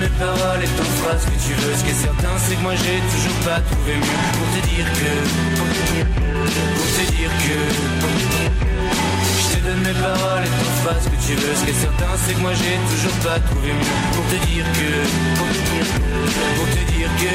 Mes paroles et ton phrase que tu veux. Ce qui est certain, c'est que moi j'ai toujours pas trouvé mieux pour te dire que. Pour te dire que. Pour te dire que. Je te donne mes paroles et ton phrase que tu veux. Ce qui est certain, c'est que moi j'ai toujours pas trouvé mieux pour te dire que. Pour te dire que. Pour te dire que.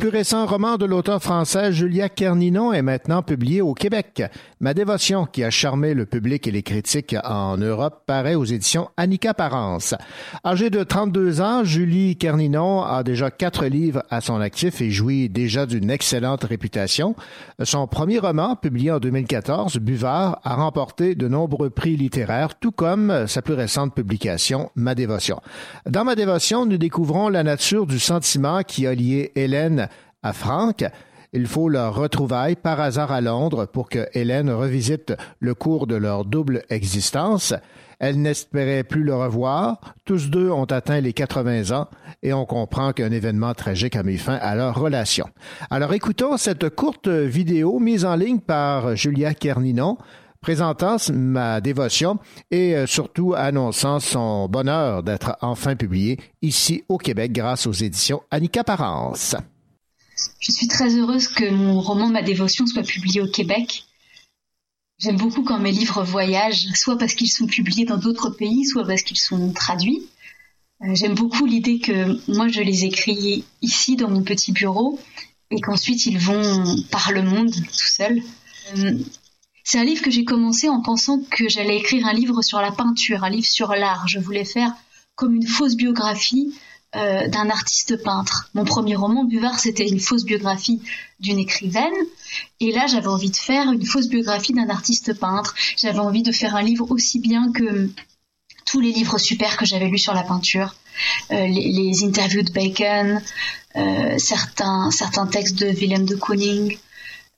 Plus récent roman de l'auteur français Julia Kerninon est maintenant publié au Québec. Ma dévotion, qui a charmé le public et les critiques en Europe, paraît aux éditions Annika Parence. Âgée de 32 ans, Julie Kerninon a déjà quatre livres à son actif et jouit déjà d'une excellente réputation. Son premier roman, publié en 2014, Buvard, a remporté de nombreux prix littéraires, tout comme sa plus récente publication, Ma dévotion. Dans Ma dévotion, nous découvrons la nature du sentiment qui a lié Hélène à Franck. Il faut leur retrouvaille par hasard à Londres pour que Hélène revisite le cours de leur double existence. Elle n'espérait plus le revoir. Tous deux ont atteint les 80 ans et on comprend qu'un événement tragique a mis fin à leur relation. Alors écoutons cette courte vidéo mise en ligne par Julia Kerninon présentant ma dévotion et euh, surtout annonçant son bonheur d'être enfin publié ici au Québec grâce aux éditions Annika Parence. Je suis très heureuse que mon roman Ma dévotion soit publié au Québec. J'aime beaucoup quand mes livres voyagent, soit parce qu'ils sont publiés dans d'autres pays, soit parce qu'ils sont traduits. Euh, j'aime beaucoup l'idée que moi je les écris ici dans mon petit bureau et qu'ensuite ils vont par le monde tout seuls. Euh, c'est un livre que j'ai commencé en pensant que j'allais écrire un livre sur la peinture, un livre sur l'art. Je voulais faire comme une fausse biographie euh, d'un artiste peintre. Mon premier roman, Buvard, c'était une fausse biographie d'une écrivaine. Et là, j'avais envie de faire une fausse biographie d'un artiste peintre. J'avais envie de faire un livre aussi bien que tous les livres super que j'avais lus sur la peinture, euh, les, interviews de Bacon, euh, certains, certains textes de Willem de Kooning,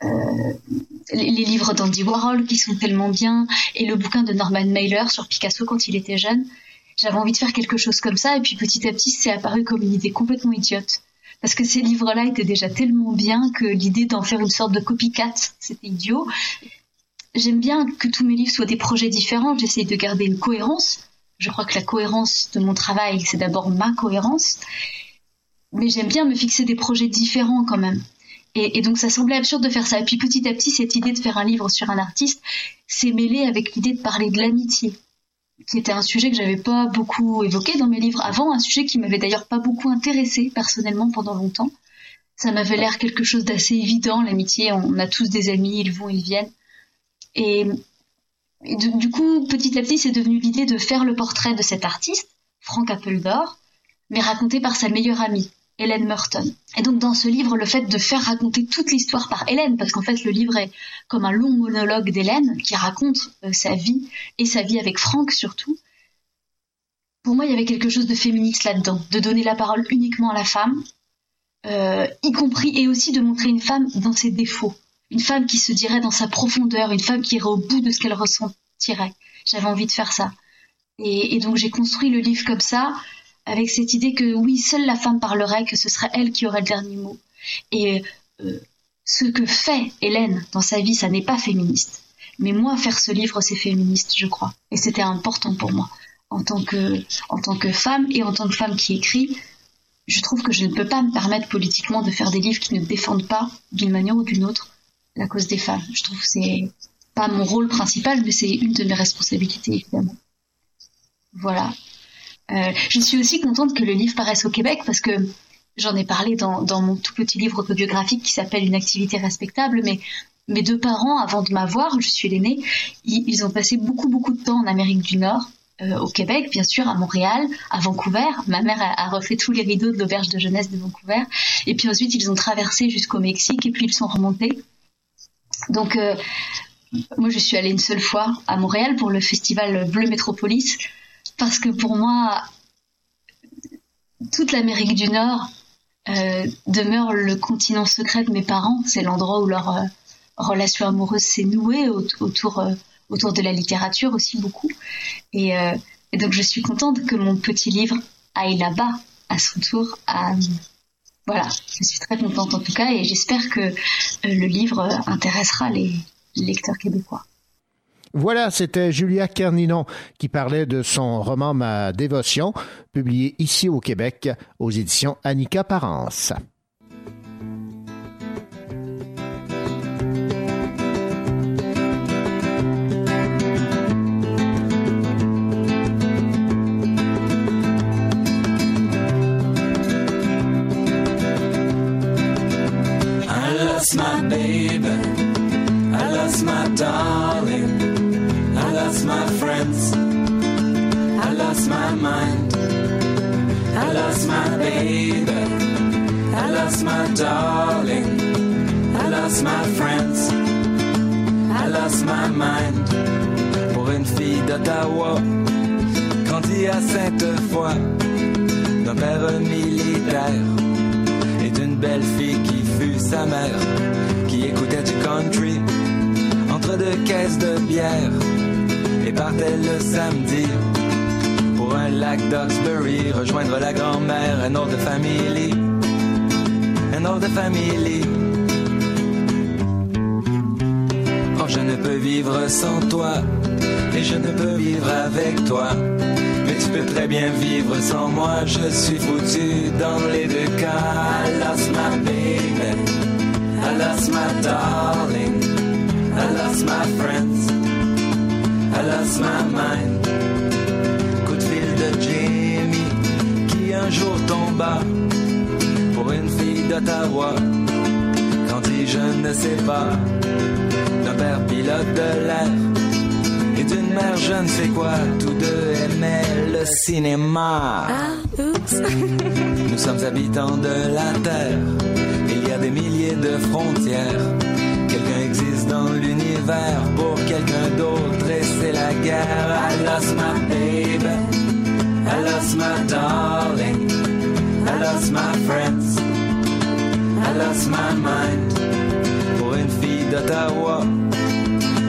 les, les, livres d'Andy Warhol qui sont tellement bien, et le bouquin de Norman Mailer sur Picasso quand il était jeune j'avais envie de faire quelque chose comme ça, et puis petit à petit, c'est apparu comme une idée complètement idiote. Parce que ces livres-là étaient déjà tellement bien que l'idée d'en faire une sorte de copycat, c'était idiot. J'aime bien que tous mes livres soient des projets différents, j'essaye de garder une cohérence. Je crois que la cohérence de mon travail, c'est d'abord ma cohérence. Mais j'aime bien me fixer des projets différents quand même. Et, et, donc ça semblait absurde de faire ça. Et puis petit à petit, cette idée de faire un livre sur un artiste s'est mêlée avec l'idée de parler de l'amitié qui était un sujet que j'avais pas beaucoup évoqué dans mes livres avant, un sujet qui m'avait d'ailleurs pas beaucoup intéressé personnellement pendant longtemps. Ça m'avait l'air quelque chose d'assez évident, l'amitié, on a tous des amis, ils vont, ils viennent. Et, du coup, petit à petit, c'est devenu l'idée de faire le portrait de cet artiste, Frank Appledore, mais raconté par sa meilleure amie, Hélène Merton. Et donc dans ce livre, le fait de faire raconter toute l'histoire par Hélène, parce qu'en fait le livre est comme un long monologue d'Hélène qui raconte euh, sa vie et sa vie avec Franck surtout. Pour moi, il y avait quelque chose de féministe là-dedans, de donner la parole uniquement à la femme, euh, y compris et aussi de montrer une femme dans ses défauts, une femme qui se dirait dans sa profondeur, une femme qui irait au bout de ce qu'elle ressentirait. J'avais envie de faire ça. et donc j'ai construit le livre comme ça, avec cette idée que oui, seule la femme parlerait, que ce serait elle qui aurait le dernier mot. Et euh, ce que fait Hélène dans sa vie, ça n'est pas féministe. Mais moi, faire ce livre, c'est féministe, je crois. Et c'était important pour moi. En tant, que, en tant que femme et en tant que femme qui écrit, je trouve que je ne peux pas me permettre politiquement de faire des livres qui ne défendent pas, d'une manière ou d'une autre, la cause des femmes. Je trouve que c'est pas mon rôle principal, mais c'est une de mes responsabilités, évidemment. Voilà. Euh, je suis aussi contente que le livre paraisse au Québec parce que j'en ai parlé dans, mon tout petit livre autobiographique qui s'appelle Une activité respectable, mais mes deux parents, avant de m'avoir, je suis l'aînée, ils, ont passé beaucoup beaucoup de temps en Amérique du Nord, euh, au Québec, bien sûr, à Montréal, à Vancouver. Ma mère a, refait tous les rideaux de l'auberge de jeunesse de Vancouver. Et puis ensuite, ils ont traversé jusqu'au Mexique et puis ils sont remontés. Donc, euh, moi, je suis allée une seule fois à Montréal pour le festival Bleu Métropolis parce que pour moi, toute l'Amérique du Nord euh, demeure le continent secret de mes parents. C'est l'endroit où leur euh, relation amoureuse s'est nouée autour, euh, autour de la littérature aussi beaucoup. Et, donc je suis contente que mon petit livre aille là-bas à son tour. Voilà, je suis très contente en tout cas et j'espère que le livre intéressera les lecteurs québécois. Voilà, c'était Julia Carninon qui parlait de son roman Ma dévotion, publié ici au Québec aux éditions Annika Parence. I lost my friends. I lost my mind. Pour une fille d'Ottawa, grandie à Sainte-Foy, d'un père militaire et d'une belle fille qui fut sa mère, qui écoutait du country entre deux caisses de bière et partait le samedi pour un lac rejoindre la grand-mère, un autre famille, un autre famille. Oh, je ne peux vivre sans toi, et je ne peux vivre avec toi. Mais tu peux très bien vivre sans moi, je suis foutu dans les deux cas. I lost my baby, I lost my darling, I lost my friends, I lost my mind. De Jamie, qui un jour tomba pour une fille d'Ottawa. Quand dit je ne sais pas, d'un père pilote de l'air et d'une mère je ne sais quoi, tous deux aimaient le cinéma. *laughs* Nous sommes habitants de la Terre, il y a des milliers de frontières. Quelqu'un existe dans l'univers pour quelqu'un d'autre et c'est la guerre. I lost my baby, I lost my darling, I lost my friends, I lost my mind. Pour une fille d'Ottawa,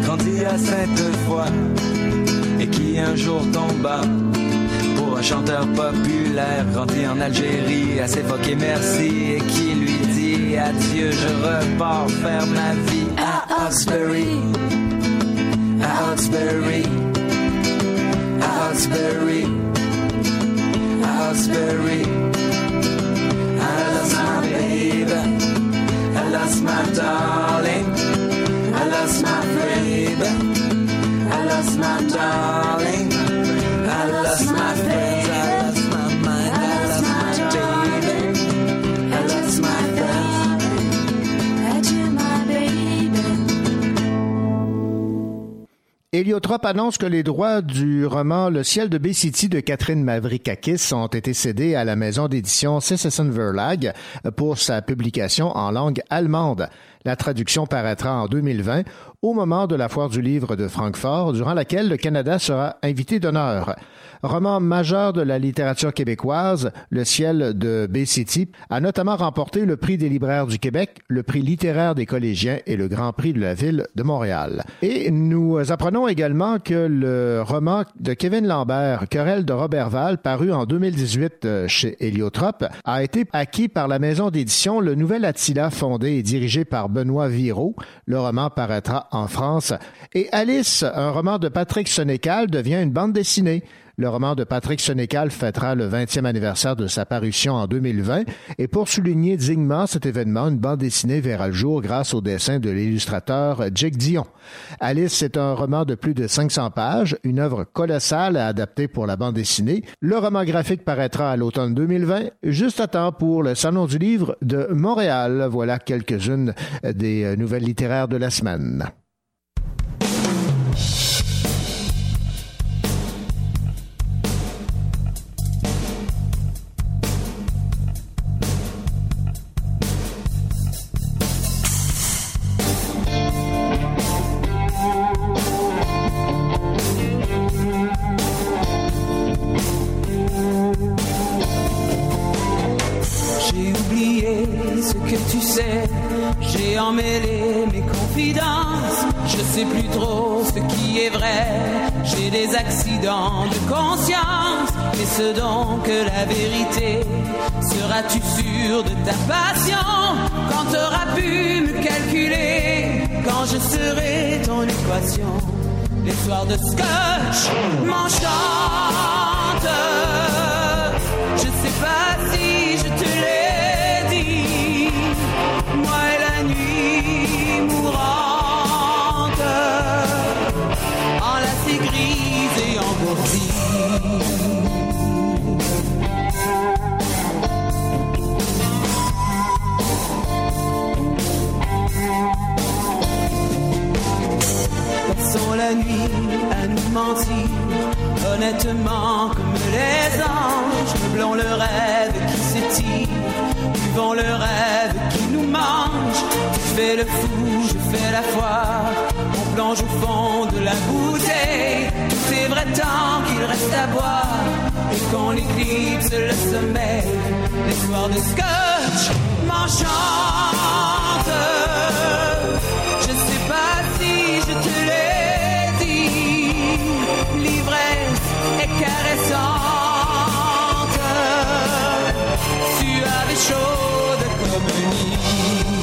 grandie à Sainte-Foy et qui un jour tomba pour un chanteur populaire grandi en Algérie à s'évoquer merci et qui lui dit adieu je repars faire ma vie à Oxbury à Oxbury à I lost my baby. I lost my darling. I lost my baby. I lost my darling. Héliotrope annonce que les droits du roman Le ciel de Bay-City de Catherine Mavrikakis ont été cédés à la maison d'édition Citizen Verlag pour sa publication en langue allemande. La traduction paraîtra en 2020 au moment de la foire du livre de Francfort, durant laquelle le Canada sera invité d'honneur. Roman majeur de la littérature québécoise, Le ciel de Bay-City a notamment remporté le prix des libraires du Québec, le prix littéraire des collégiens et le grand prix de la ville de Montréal. Et nous apprenons également que le roman de Kevin Lambert, Querelle de Robertval, paru en 2018 euh, chez Héliotrope, a été acquis par la maison d'édition Le Nouvel Attila, fondé et dirigé par Benoît Viraud. Le roman paraîtra en France. Et Alice, un roman de Patrick Sénécal, devient une bande dessinée. Le roman de Patrick Sénécal fêtera le 20e anniversaire de sa parution en 2020 et pour souligner dignement cet événement, une bande dessinée verra le jour grâce au dessin de l'illustrateur Jake Dion. Alice est un roman de plus de 500 pages, une œuvre colossale à adapter pour la bande dessinée. Le roman graphique paraîtra à l'automne 2020, juste à temps pour le Salon du livre de Montréal. Voilà quelques-unes des nouvelles littéraires de la semaine. Je sais plus trop ce qui est vrai, j'ai des accidents de conscience, mais ce donc que la vérité, seras-tu sûr de ta passion? Quand t'auras pu me calculer, quand je serai ton équation, les soirs de scotch m'enchantent. Honnêtement, comme les anges, meublons le rêve qui s'étire. Buvons le rêve qui nous mange. Je fais le fou, je fais la foire. On plonge au fond de la bouteille. Tout est vrai tant qu'il reste à boire. Et qu'on éclipse le sommeil. Les soirs de scotch m'enchantent. L'ivresse est caressante. Tu avais chaude comme un nid.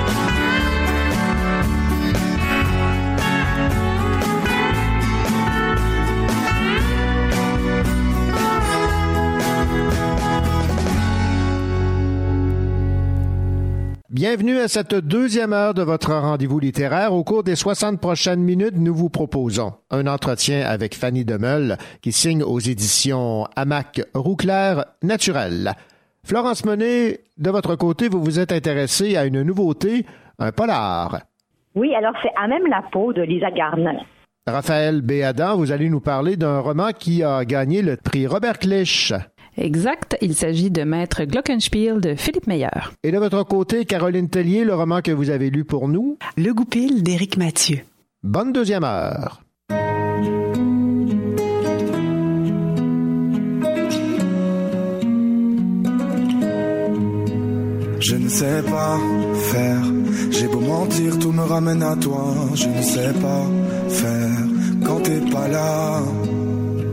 Bienvenue à cette deuxième heure de votre rendez-vous littéraire. Au cours des 60 prochaines minutes, nous vous proposons un entretien avec Fanny Demeul qui signe aux éditions Hamac Rouclair Naturel. Florence Monet, de votre côté, vous vous êtes intéressée à une nouveauté, un polar. Oui, alors c'est à même la peau de Lisa Gardner. Raphaël Béadan, vous allez nous parler d'un roman qui a gagné le prix Robert Clich. Exact, il s'agit de Maître Glockenspiel de Philippe Meyer. Et de votre côté, Caroline Tellier, le roman que vous avez lu pour nous. Le Goupil d'Éric Mathieu. Bonne deuxième heure. Je ne sais pas faire, j'ai beau mentir, tout me ramène à toi. Je ne sais pas faire quand t'es pas là.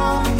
tu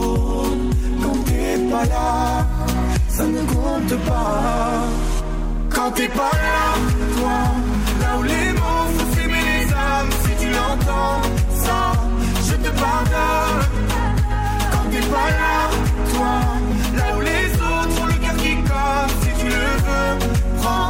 Pas là, ça ne compte pas. Quand t'es pas là, toi, là où les mots font s'aimer les âmes, si tu l'entends, ça, je te pardonne. Quand t'es pas là, toi, là où les autres ont le cœur qui colle, si tu le veux, prends,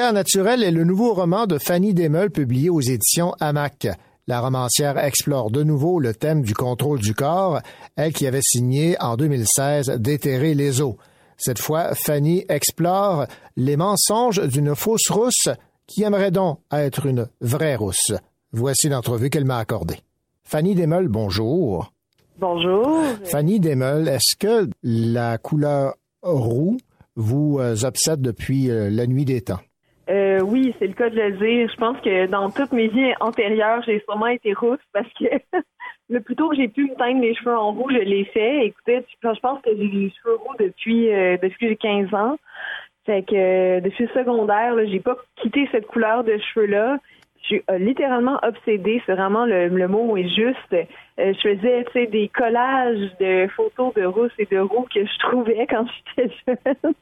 Naturel est le nouveau roman de Fanny Desmeules publié aux éditions Hamac. La romancière explore de nouveau le thème du contrôle du corps, elle qui avait signé en 2016 Déterrer les eaux. Cette fois, Fanny explore les mensonges d'une fausse rousse qui aimerait donc être une vraie rousse. Voici l'entrevue qu'elle m'a accordée. Fanny Desmeules, bonjour. Bonjour. Fanny Desmeules, est-ce que la couleur roux vous euh, obsède depuis euh, la nuit des temps? Euh, oui, c'est le cas de le dire. Je pense que dans toutes mes vies antérieures, j'ai sûrement été rousse parce que *laughs* le plus tôt que j'ai pu me teindre les cheveux en roux, je l'ai fait. Écoutez, je pense que j'ai les cheveux roux depuis euh, depuis que j'ai 15 ans. Fait que euh, depuis le secondaire, j'ai pas quitté cette couleur de cheveux-là. Suis littéralement obsédée, c'est vraiment le, mot est juste. Euh, je faisais tu des collages de photos de rousses et de roux que je trouvais quand j'étais *laughs* jeune.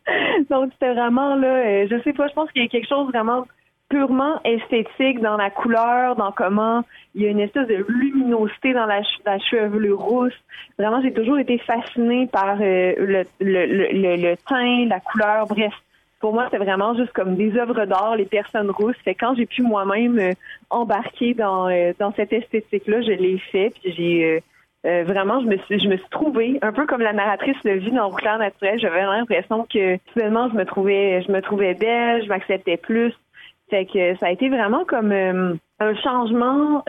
Donc c'était vraiment là, euh, je sais pas, je pense qu'il y a quelque chose vraiment purement esthétique dans la couleur, dans comment il y a une espèce de luminosité dans la, la chevelure rousse. Vraiment, j'ai toujours été fascinée par euh, le, le, le teint, la couleur, bref. Pour moi, c'est vraiment juste comme des œuvres d'art, les personnes rousses. Fait quand j'ai pu moi-même euh, embarquer dans, euh, dans cette esthétique-là, je l'ai fait. Puis j'ai euh, euh, vraiment, je me suis, je me suis trouvée un peu comme la narratrice le vit dans Rouclair naturel. J'avais l'impression que finalement, je me trouvais, je me trouvais belle, je m'acceptais plus. Fait que ça a été vraiment comme euh, un changement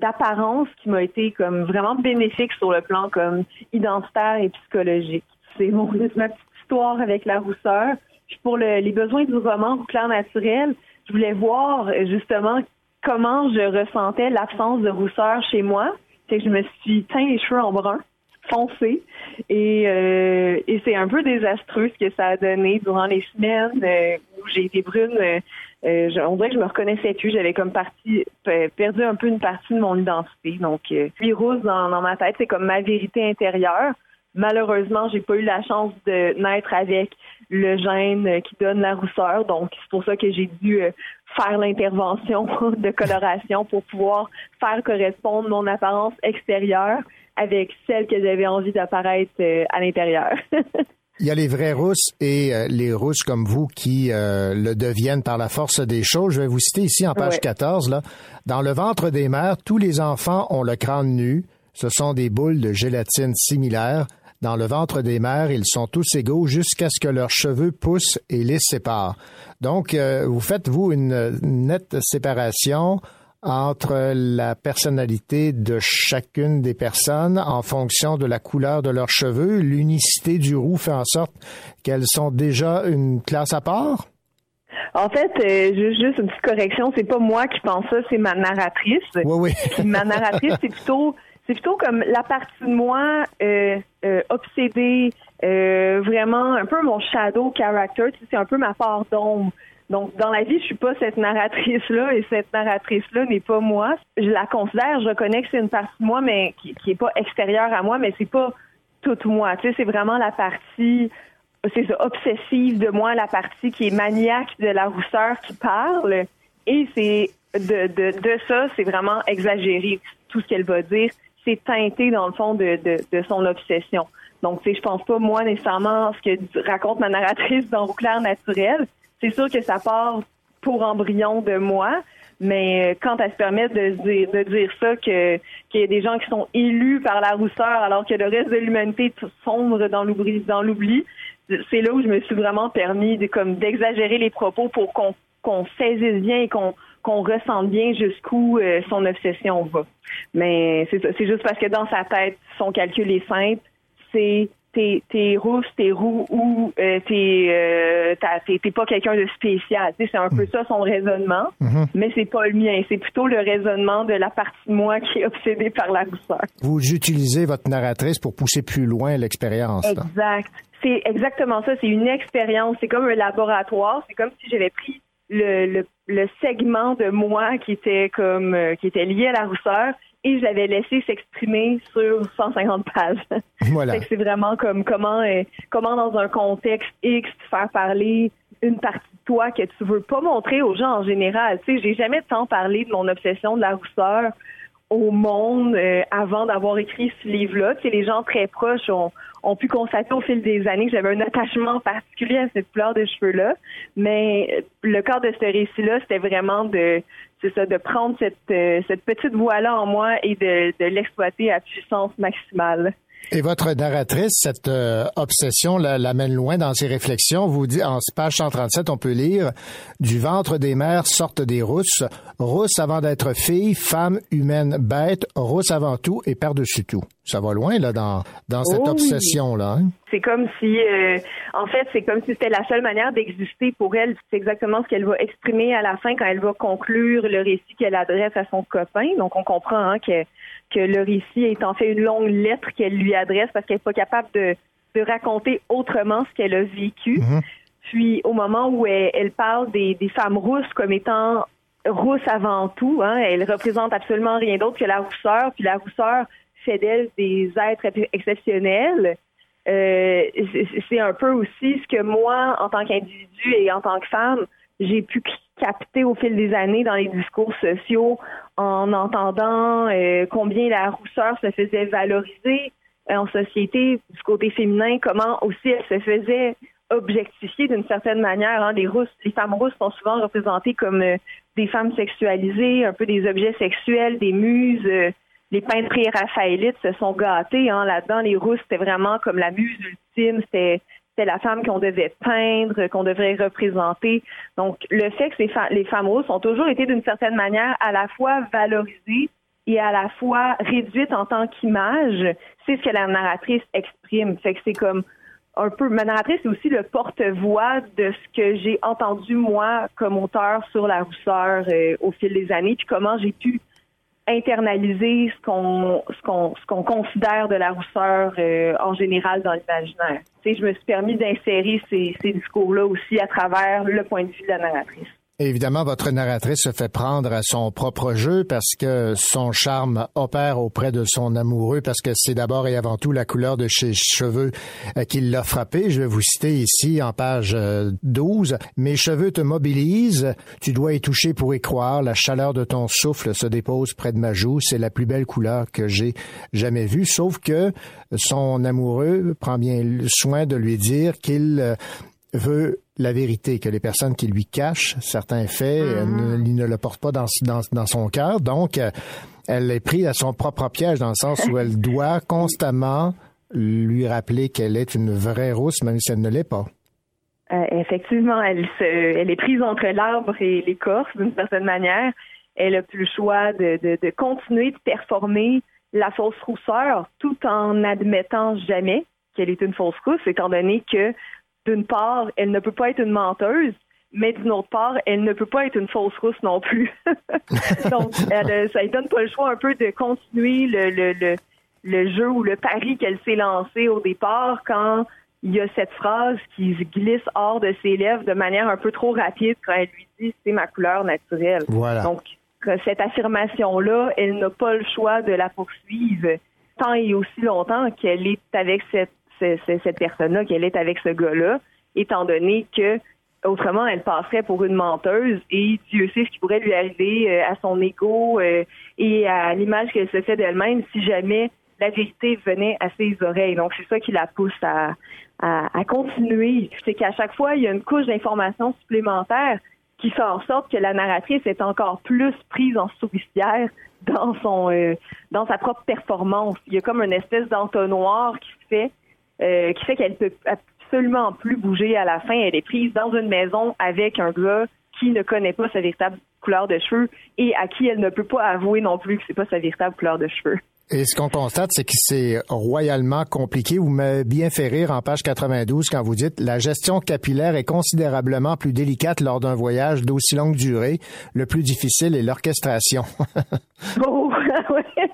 d'apparence qui m'a été comme vraiment bénéfique sur le plan comme identitaire et psychologique. C'est mon ma petite histoire avec la rousseur. Puis pour le- les besoins du roman Rouclair naturel, je voulais voir euh, justement comment je ressentais l'absence de rousseur chez moi. Fait que je me suis teint les cheveux en brun foncé et, euh, et c'est un peu désastreux ce que ça a donné durant les semaines euh, où j'ai été brune. euh, euh, on dirait que je me reconnaissais plus. J'avais comme partie pe- perdu un peu une partie de mon identité. Donc, euh, puis rose dans, dans ma tête, c'est comme ma vérité intérieure. Malheureusement, j'ai pas eu la chance de naître avec le gène qui donne la rousseur. Donc, c'est pour ça que j'ai dû euh, faire l'intervention *laughs* de coloration pour pouvoir faire correspondre mon apparence extérieure avec celle que j'avais envie d'apparaître euh, à l'intérieur. *laughs* Il y a les vraies rousses et euh, les rousses comme vous qui euh, le deviennent par la force des choses. Je vais vous citer ici en page Ouais. 14. Là. Dans le ventre des mères, tous les enfants ont le crâne nu. Ce sont des boules de gélatine similaires. Dans le ventre des mères, ils sont tous égaux jusqu'à ce que leurs cheveux poussent et les séparent. Donc, euh, vous faites, vous, une, nette séparation entre la personnalité de chacune des personnes en fonction de la couleur de leurs cheveux. L'unicité du roux fait en sorte qu'elles sont déjà une classe à part? En fait, euh, juste, juste une petite correction, c'est pas moi qui pense ça, c'est ma narratrice. Oui, oui. Ma narratrice, c'est plutôt c'est plutôt comme la partie de moi euh, euh, obsédée, euh, vraiment un peu mon shadow character, c'est un peu ma part d'ombre. Donc, dans la vie, je suis pas cette narratrice-là et cette narratrice-là n'est pas moi. Je la considère, je reconnais que c'est une partie de moi, mais qui, qui est pas extérieure à moi, mais c'est pas toute moi. Tu sais, c'est vraiment la partie, c'est obsessive de moi, la partie qui est maniaque de la rousseur qui parle. Et c'est de, de, de ça, c'est vraiment exagéré tout ce qu'elle va dire. C'est teinté dans le fond de, de, son obsession. Donc, tu sais, je pense pas moi nécessairement ce que raconte ma narratrice dans Rouclair naturel. C'est sûr que ça part pour embryon de moi, mais euh, quand elle se permet de dire, ça, qu'il y a des gens qui sont élus par la rousseur alors que le reste de l'humanité sombre dans l'oubli, c'est là où je me suis vraiment permis de d'exagérer les propos pour qu'on qu'on saisisse bien et qu'on qu'on ressente bien jusqu'où euh, son obsession va. Mais c'est ça, c'est juste parce que dans sa tête, son calcul est simple, c'est t'es t'es rousse, t'es roux ou euh, t'es euh, t'as- t'es t'es pas quelqu'un de spécial. C'est un peu ça son raisonnement, Mhm. mais c'est pas le mien. C'est plutôt le raisonnement de la partie de moi *laughs* qui est obsédée par la rousseur. Vous utilisez votre narratrice pour pousser plus loin l'expérience. là. Exact. C'est exactement ça. C'est une expérience. C'est comme un laboratoire. C'est comme si j'avais pris le, le, le segment de moi qui était comme euh, qui était lié à la rousseur et je l'avais laissé s'exprimer sur 150 pages. *laughs* Voilà. C'est vraiment comme comment euh, comment dans un contexte X faire parler une partie de toi que tu veux pas montrer aux gens en général. Tu sais, j'ai jamais tant parlé de mon obsession de la rousseur au monde euh, avant d'avoir écrit ce livre-là. Tu sais, les gens très proches ont, ont pu constater au fil des années que j'avais un attachement particulier à cette couleur de cheveux-là. Mais euh, le corps de ce récit-là, c'était vraiment de c'est ça, de prendre cette, euh, cette petite voix-là en moi et de, de l'exploiter à puissance maximale. Et votre narratrice, cette euh, obsession la- l'amène loin dans ses réflexions. Vous dit en page 137, on peut lire du ventre des mères sortent des rousses, rousses avant d'être filles, femmes humaines bêtes, rousses avant tout et par-dessus tout. Ça va loin là dans dans cette Oh oui. obsession là. C'est comme si, euh, en fait, c'est comme si c'était la seule manière d'exister pour elle. C'est exactement ce qu'elle va exprimer à la fin quand elle va conclure le récit qu'elle adresse à son copain. Donc, on comprend hein, que, que le récit est en fait une longue lettre qu'elle lui adresse parce qu'elle n'est pas capable de, de raconter autrement ce qu'elle a vécu. Puis, au moment où elle, elle parle des, des femmes rousses comme étant rousses avant tout, hein, elle représente absolument rien d'autre que la rousseur. Puis la rousseur fait d'elle des êtres exceptionnels. Euh, c'est un peu aussi ce que moi, en tant qu'individu et en tant que femme, j'ai pu capter au fil des années dans les discours sociaux en entendant euh, combien la rousseur se faisait valoriser euh, en société du côté féminin, comment aussi elle se faisait objectifier d'une certaine manière. hein. Les femmes rousses sont souvent représentées comme euh, des femmes sexualisées, un peu des objets sexuels, des muses. les peintres raphaélites se sont gâtés hein, là-dedans. Les rousses, c'était vraiment comme la muse ultime. C'était c'était la femme qu'on devait peindre, qu'on devrait représenter. Donc, le fait que les femmes rousses ont toujours été d'une certaine manière à la fois valorisées et à la fois réduites en tant qu'image, c'est ce que la narratrice exprime. Fait que c'est comme un peu, ma narratrice est aussi le porte-voix de ce que j'ai entendu moi comme auteur sur la rousseur euh, au fil des années, puis comment j'ai pu internaliser ce qu'on ce qu'on ce qu'on considère de la rousseur euh, en général dans l'imaginaire. Tu sais, je me suis permis d'insérer ces, ces discours-là aussi à travers le point de vue de la narratrice. Évidemment, votre narratrice se fait prendre à son propre jeu parce que son charme opère auprès de son amoureux parce que c'est d'abord et avant tout la couleur de ses cheveux euh, qui l'a frappé. Je vais vous citer ici en page euh, 12. Mes cheveux te mobilisent, tu dois y toucher pour y croire. La chaleur de ton souffle se dépose près de ma joue. C'est la plus belle couleur que j'ai jamais vue. Sauf que son amoureux prend bien soin de lui dire qu'il euh, veut la vérité, que les personnes qui lui cachent certains faits, euh, ne, il ne le porte pas dans, dans, dans son cœur. Donc, euh, elle est prise à son propre piège dans le sens où elle *laughs* doit constamment lui rappeler qu'elle est une vraie rousse, même si elle ne l'est pas. Euh, effectivement, elle, se, elle est prise entre l'arbre et l'écorce d'une certaine manière. elle a plus le choix de, de, de continuer de performer la fausse rousseur tout en admettant jamais qu'elle est une fausse rousse, étant donné que d'une part, elle ne peut pas être une menteuse, mais d'une autre part, elle ne peut pas être une fausse rousse non plus. *laughs* Donc, elle, euh, ça ne donne pas le choix un peu de continuer le, le, le, le jeu ou le pari qu'elle s'est lancé au départ quand il y a cette phrase qui se glisse hors de ses lèvres de manière un peu trop rapide quand elle lui dit c'est ma couleur naturelle. Voilà. Donc, que cette affirmation-là, elle n'a pas le choix de la poursuivre tant et aussi longtemps qu'elle est avec cette, ce- ce- cette personne-là, qu'elle est avec ce gars-là, étant donné que autrement elle passerait pour une menteuse et Dieu sait ce qui pourrait lui arriver euh, à son ego euh, et à l'image qu'elle se fait d'elle-même si jamais la vérité venait à ses oreilles. Donc c'est ça qui la pousse à, à, à continuer. C'est qu'à chaque fois, il y a une couche d'informations supplémentaires qui fait en sorte que la narratrice est encore plus prise en souricière dans son euh, dans sa propre performance. Il y a comme une espèce d'entonnoir qui se fait euh, qui fait qu'elle peut absolument plus bouger à la fin. Elle est prise dans une maison avec un gars qui ne connaît pas sa véritable couleur de cheveux et à qui elle ne peut pas avouer non plus que c'est pas sa véritable couleur de cheveux. Et ce qu'on constate, c'est que c'est royalement compliqué. Vous m'avez bien fait rire en page 92 quand vous dites la gestion capillaire est considérablement plus délicate lors d'un voyage d'aussi longue durée. Le plus difficile est l'orchestration. *laughs* Oh, *laughs* ouais.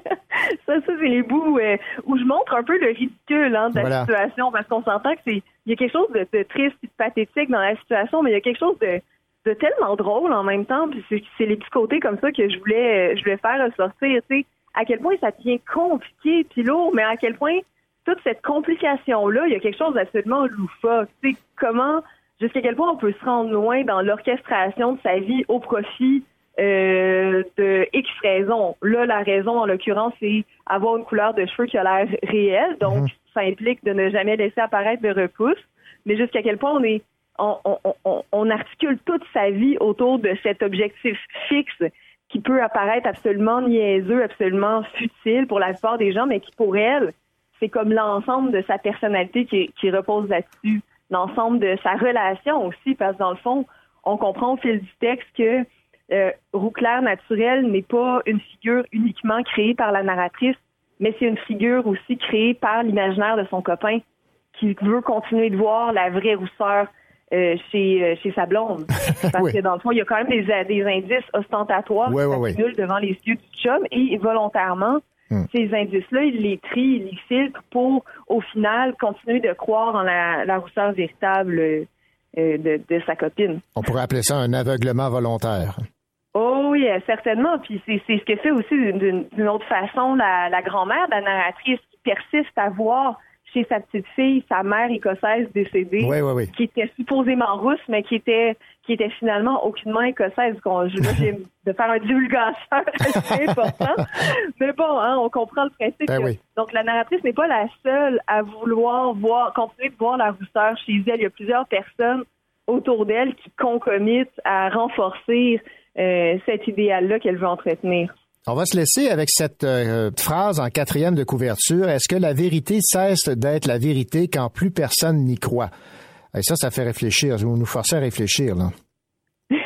*laughs* ça, ça c'est les bouts euh, où je montre un peu le ridicule hein, de la Voilà. situation parce qu'on s'entend que c'est il y a quelque chose de, de triste et de pathétique dans la situation, mais il y a quelque chose de, de tellement drôle en même temps. Puis c'est, c'est les petits côtés comme ça que je voulais je voulais faire ressortir. Tu sais, à quel point ça devient compliqué puis lourd, mais à quel point toute cette complication là, il y a quelque chose d'absolument loufoque. Tu sais comment jusqu'à quel point on peut se rendre loin dans l'orchestration de sa vie au profit euh, de X raisons. Là, la raison, en l'occurrence, c'est avoir une couleur de cheveux qui a l'air réelle. Donc, ça implique de ne jamais laisser apparaître de repousse. Mais jusqu'à quel point on est on, on, on, on articule toute sa vie autour de cet objectif fixe qui peut apparaître absolument niaiseux, absolument futile pour la plupart des gens, mais qui pour elle, c'est comme l'ensemble de sa personnalité qui, qui repose là-dessus, l'ensemble de sa relation aussi, parce que dans le fond, on comprend au fil du texte que euh, Roux clair naturel n'est pas une figure uniquement créée par la narratrice, mais c'est une figure aussi créée par l'imaginaire de son copain qui veut continuer de voir la vraie rousseur euh, chez, euh, chez sa blonde. *laughs* Parce Oui. que dans le fond, il y a quand même des, des indices ostentatoires Ouais, qui ouais, ouais. s'accumulent devant les yeux du chum et volontairement, Hmm. ces indices-là, il les trie, il les filtre pour, au final, continuer de croire en la, la rousseur véritable euh, euh, de, de sa copine. On pourrait appeler ça un aveuglement volontaire. Oh oui, euh, certainement. Puis c'est c'est ce que fait aussi d'une- autre façon la, la grand-mère de la narratrice qui persiste à voir chez sa petite fille sa mère écossaise décédée, Oui, oui, oui. qui était supposément russe, mais qui était qui était finalement aucunement écossaise. Qu'on- *laughs* de faire un divulgateur *laughs* assez important. Mais bon, hein, on comprend le principe. Ben que-. Donc la narratrice n'est pas la seule à vouloir voir continuer de voir la rousseur chez elle. Il y a plusieurs personnes autour d'elle qui concomitent à renforcer euh, cet idéal-là qu'elle veut entretenir. On va se laisser avec cette euh, phrase en quatrième de couverture. Est-ce que la vérité cesse d'être la vérité quand plus personne n'y croit? Et ça, ça fait réfléchir. Vous nous forcez à réfléchir, là. *laughs*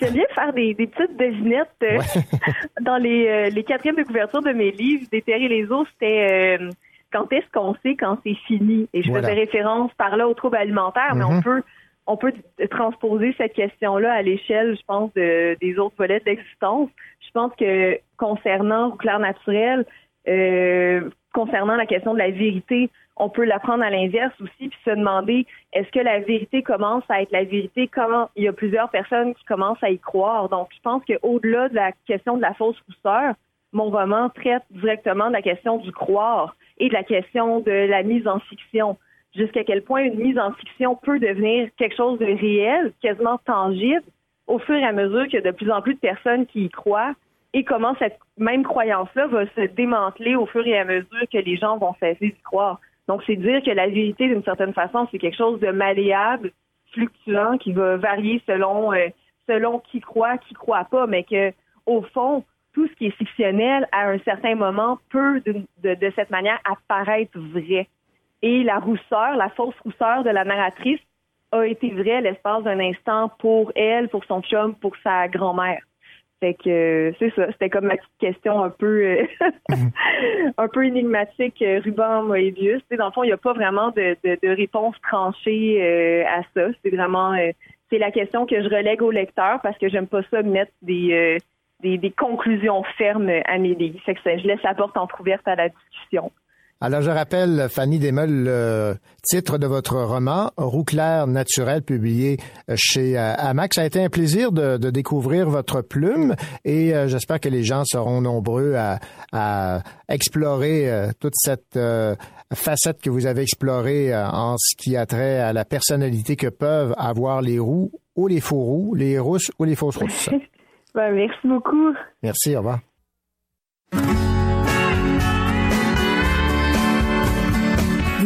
J'aime bien faire des, des petites devinettes euh, *laughs* dans les, euh, les quatrièmes de couverture de mes livres. Déterrer les eaux, c'était euh, quand est-ce qu'on sait quand c'est fini? Et je Voilà. faisais référence par là aux troubles alimentaires, mais on Mhm. peut on peut transposer cette question-là à l'échelle, je pense, de- des autres volets de l'existence. Je pense que concernant clair naturel, euh, concernant la question de la vérité, on peut la prendre à l'inverse aussi, puis se demander est-ce que la vérité commence à être la vérité Comment il y a plusieurs personnes qui commencent à y croire? Donc, je pense qu'au-delà de la question de la fausse rousseur, mon roman traite directement de la question du croire et de la question de la mise en fiction. Jusqu'à quel point une mise en fiction peut devenir quelque chose de réel, quasiment tangible, au fur et à mesure qu'il y a de plus en plus de personnes qui y croient et comment cette même croyance-là va se démanteler au fur et à mesure que les gens vont cesser d'y croire. Donc, c'est dire que la vérité, d'une certaine façon, c'est quelque chose de malléable, fluctuant, qui va varier selon euh, selon qui croit, qui croit pas, mais que au fond, tout ce qui est fictionnel, à un certain moment, peut de, cette manière apparaître vrai. Et la rousseur, la fausse rousseur de la narratrice a été vraie l'espace d'un instant pour elle, pour son chum, pour sa grand-mère. Fait que euh, c'est ça, c'était comme ma petite question un peu euh, *laughs* un peu énigmatique, euh, ruban Moebius. Dans le fond, il n'y a pas vraiment de, de, de réponse tranchée euh, à ça. C'est vraiment euh, c'est la question que je relègue au lecteur parce que j'aime pas ça mettre des, euh, des des conclusions fermes à mes livres. Fait que je laisse la porte entrouverte à la discussion. Alors, je rappelle, Fanny Desmeules, le titre de votre roman, Roux clair naturel, publié chez euh, Amac. Ça a été un plaisir de, de découvrir votre plume et euh, j'espère que les gens seront nombreux à, à explorer euh, toute cette euh, facette que vous avez explorée euh, en ce qui a trait à la personnalité que peuvent avoir les roux ou les faux roux, les rousses ou les fausses rousses. *laughs* Ben, merci beaucoup. Merci, au revoir.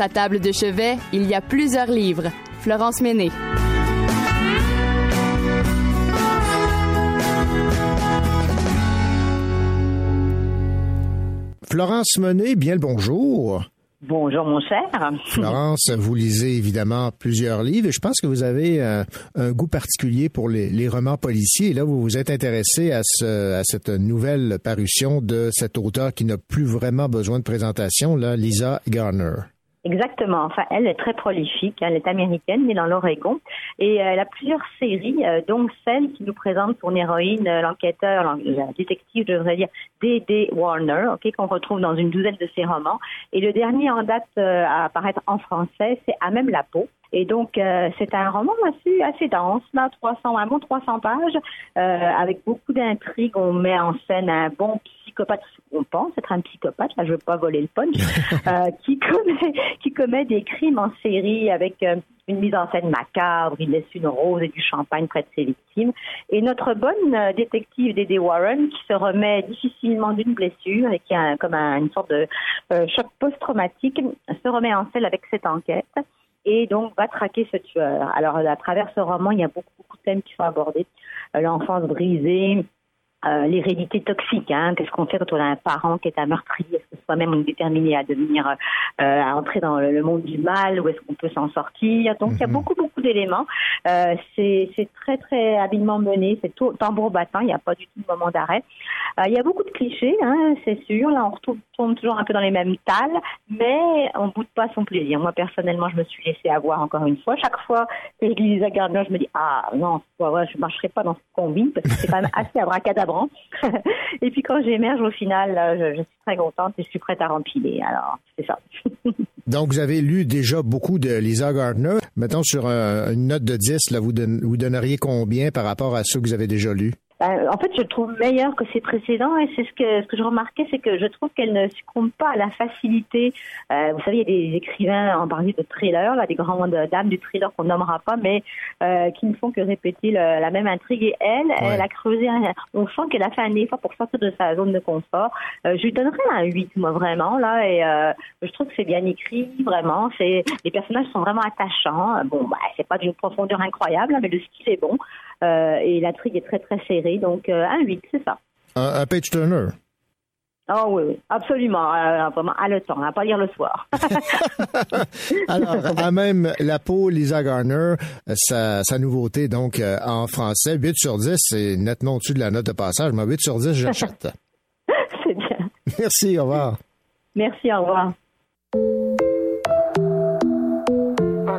Sa table de chevet, il y a plusieurs livres. Florence Méné. Florence Monet, bien le bonjour. Bonjour, mon cher. Florence, vous lisez évidemment plusieurs livres et je pense que vous avez euh, un goût particulier pour les, les romans policiers. Et là, vous vous êtes intéressé à, ce, à cette nouvelle parution de cet auteur qui n'a plus vraiment besoin de présentation, là, Lisa Garner. Exactement. Enfin, elle est très prolifique. Elle est américaine, née dans l'Oregon. Et euh, elle a plusieurs séries, euh, dont celle qui nous présente son héroïne, euh, l'enquêteur, l'en- la détective, je devrais dire, D.D. Warner, ok, qu'on retrouve dans une douzaine de ses romans. Et le dernier en date à apparaître en français, c'est À même la peau. Et donc, euh, c'est un roman assez, assez dense, là, 300, un bon 300 pages, euh, avec beaucoup d'intrigues. On met en scène un bon psychopathe, on pense être un psychopathe, là je veux pas voler le punch, *laughs* euh, qui commet qui commet des crimes en série avec euh, une mise en scène macabre, il laisse une rose et du champagne près de ses victimes. Et notre bonne euh, détective Dédé Warren, qui se remet difficilement d'une blessure et qui a comme un- une sorte de euh, choc post-traumatique, se remet en selle avec cette enquête et donc va traquer ce tueur. Alors à travers ce roman, il y a beaucoup, beaucoup de thèmes qui sont abordés. Euh, L'enfance brisée, euh, l'hérédité toxique. Hein. Qu'est-ce qu'on fait quand on a un parent qui est un meurtrier soi-même on est déterminé à devenir, euh, à entrer dans le monde du mal ou est-ce qu'on peut s'en sortir Donc il y a beaucoup, beaucoup d'éléments. Euh, c'est très, très habilement mené. C'est tambour battant. Il n'y a pas du tout de moment d'arrêt. Euh, il y a beaucoup de clichés, hein, c'est sûr. Là, on tombe toujours un peu dans les mêmes talles, mais on boude pas son plaisir. Moi, personnellement, je me suis laissé avoir encore une fois. Chaque fois que je lis Lisa Gardner, je me dis ah non, vrai, je marcherai pas dans ce combine parce que c'est quand même *laughs* assez abracadabrant. *laughs* et puis quand j'émerge au final, là, je, je suis très contente et je suis prête à rempiler. Alors, c'est ça. *laughs* Donc, vous avez lu déjà beaucoup de Lisa Gardner. Mettons sur un- une note de 10, là, vous, vous donneriez combien par rapport à ceux que vous avez déjà lus? Ben, en fait, je le trouve meilleur que ses précédents et c'est ce que ce que je remarquais, c'est que je trouve qu'elle ne succombe pas à la facilité. Euh, vous savez, il y a des écrivains en partie de thriller, là, des grandes dames du thriller qu'on nommera pas, mais euh, qui ne font que répéter le- la même intrigue. Et elle, elle a creusé. un- on sent qu'elle a fait un effort pour sortir de sa zone de confort. Euh, je lui donnerais un 8, moi vraiment là, et euh, je trouve que c'est bien écrit, vraiment. C'est les personnages sont vraiment attachants. Bon, bah, c'est pas d'une profondeur incroyable, hein, mais le style est bon. Euh, et l'intrigue est très très serrée, donc euh, un 8, c'est ça. Un, un page turner. Oh oui, oui, absolument, euh, vraiment à le temps, à pas lire le soir. *laughs* Alors, à même la peau, Lisa Garner, sa, sa nouveauté, donc, euh, en français, 8 sur 10, c'est nettement au-dessus de la note de passage, mais 8 sur 10, j'achète. *laughs* c'est bien. Merci, au revoir. Merci, au revoir. On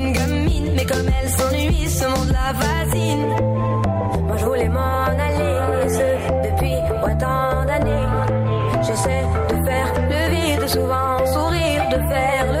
ce monde la fascine. Moi je voulais m'en aller, ce depuis ouais, tant d'années. J'essaie de faire le vide, souvent sourire, de faire le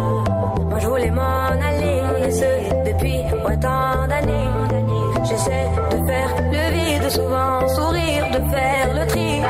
Je voulais m'en aller, depuis ouais, tant d'années. J'essaie de faire le vide, souvent sourire, de faire le tri.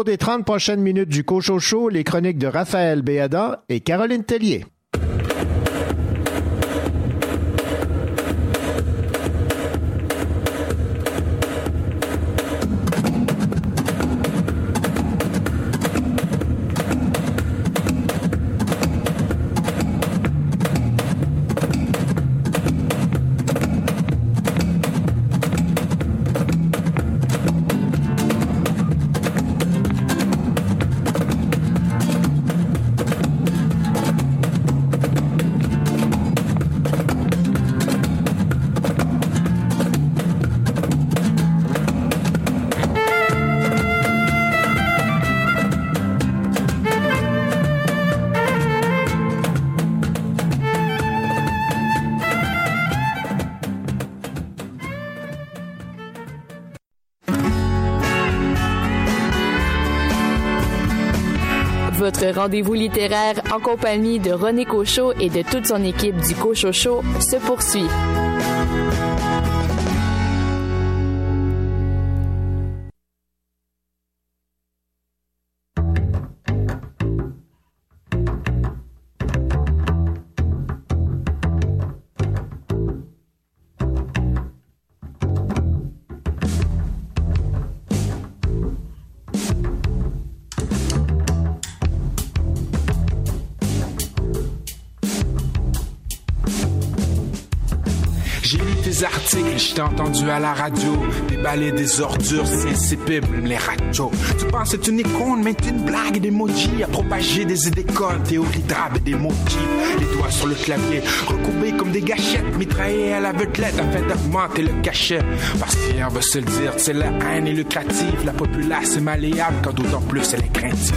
Cours des 30 prochaines minutes du Cochocho, les chroniques de Raphaël Béada et Caroline Tellier. Rendez-vous littéraire en compagnie de René Cochot et de toute son équipe du Cochocho se poursuit. Je t'ai entendu à la radio. Déballer des ordures, c'est insipide, même les radios. Tu penses que c'est une icône, mais t'es une blague emojis à propager des idées connes, théories drabes et des motifs. Les doigts sur le clavier, recourbés comme des gâchettes, mitraillés à la vetelette afin d'augmenter le cachet. Parce qu'on veut se le dire, c'est la haine est lucrative. La populace est malléable, quand d'autant plus elle est craintive.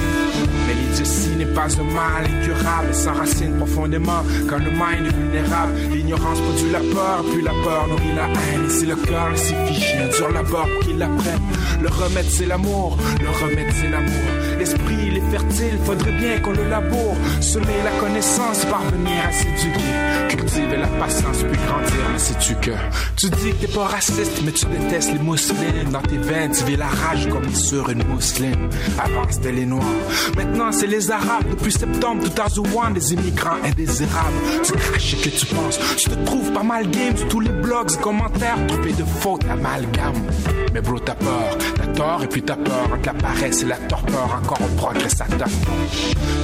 Mais l'idiotie n'est pas un mal incurable, elle s'enracine profondément quand le mind est vulnérable. L'ignorance produit la peur, puis la peur nourrit la haine. Et si le corps s'est figé, dur la bord pour qu'il l'apprenne. Le remède c'est l'amour, le remède c'est l'amour. L'esprit il est fertile, faudrait bien qu'on le laboure. Semer la connaissance, parvenir à s'éduquer. Cultiver la patience, puis grandir, mais sais-tu que Tu dis que t'es pas raciste, mais tu détestes les musulmans. Dans tes veines, tu vis la rage comme sur une mousseline. Avant c'était les noirs, maintenant c'est les arabes. Depuis septembre, tout à Zouan, des immigrants indésirables. Tu craches que tu penses, tu te trouves pas mal game sur tous les blogs commentaires, trompés de fautes, amalgame. Mais bro, t'as peur, t'as tort et puis t'as peur entre la paresse et la torpeur. Encore on progresse à ta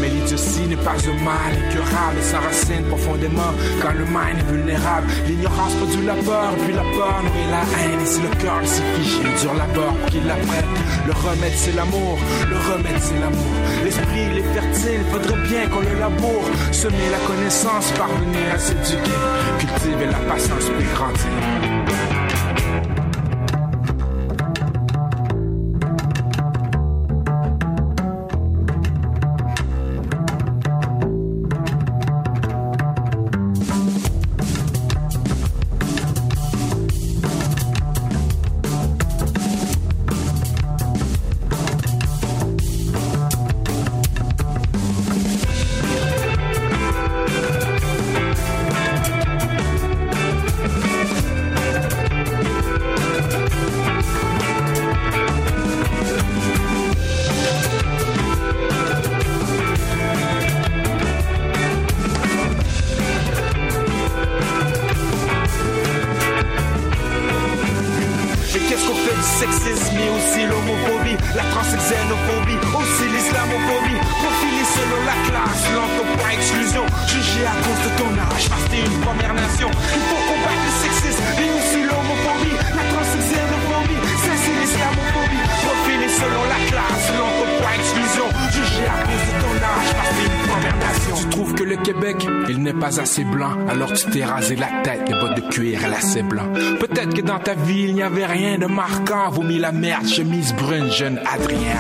Mais l'idiotie n'est pas un mal incurable, et s'enracine profondément quand le mind est vulnérable. L'ignorance produit la peur, puis la peur nourrit la haine. Et si le cœur s'est figé, dur la peur pour qu'il l'apprenne. Le remède c'est l'amour, le remède c'est l'amour. L'esprit il est fertile, faudrait bien qu'on le laboure. Semer la connaissance, parvenir à s'éduquer. Cultiver la patience, puis grandir. T'es rasé la tête, les bottes de cuir et lacets blancs. Peut-être que dans ta vie, il n'y avait rien de marquant, vomi la merde, chemise brune, jeune Adrien.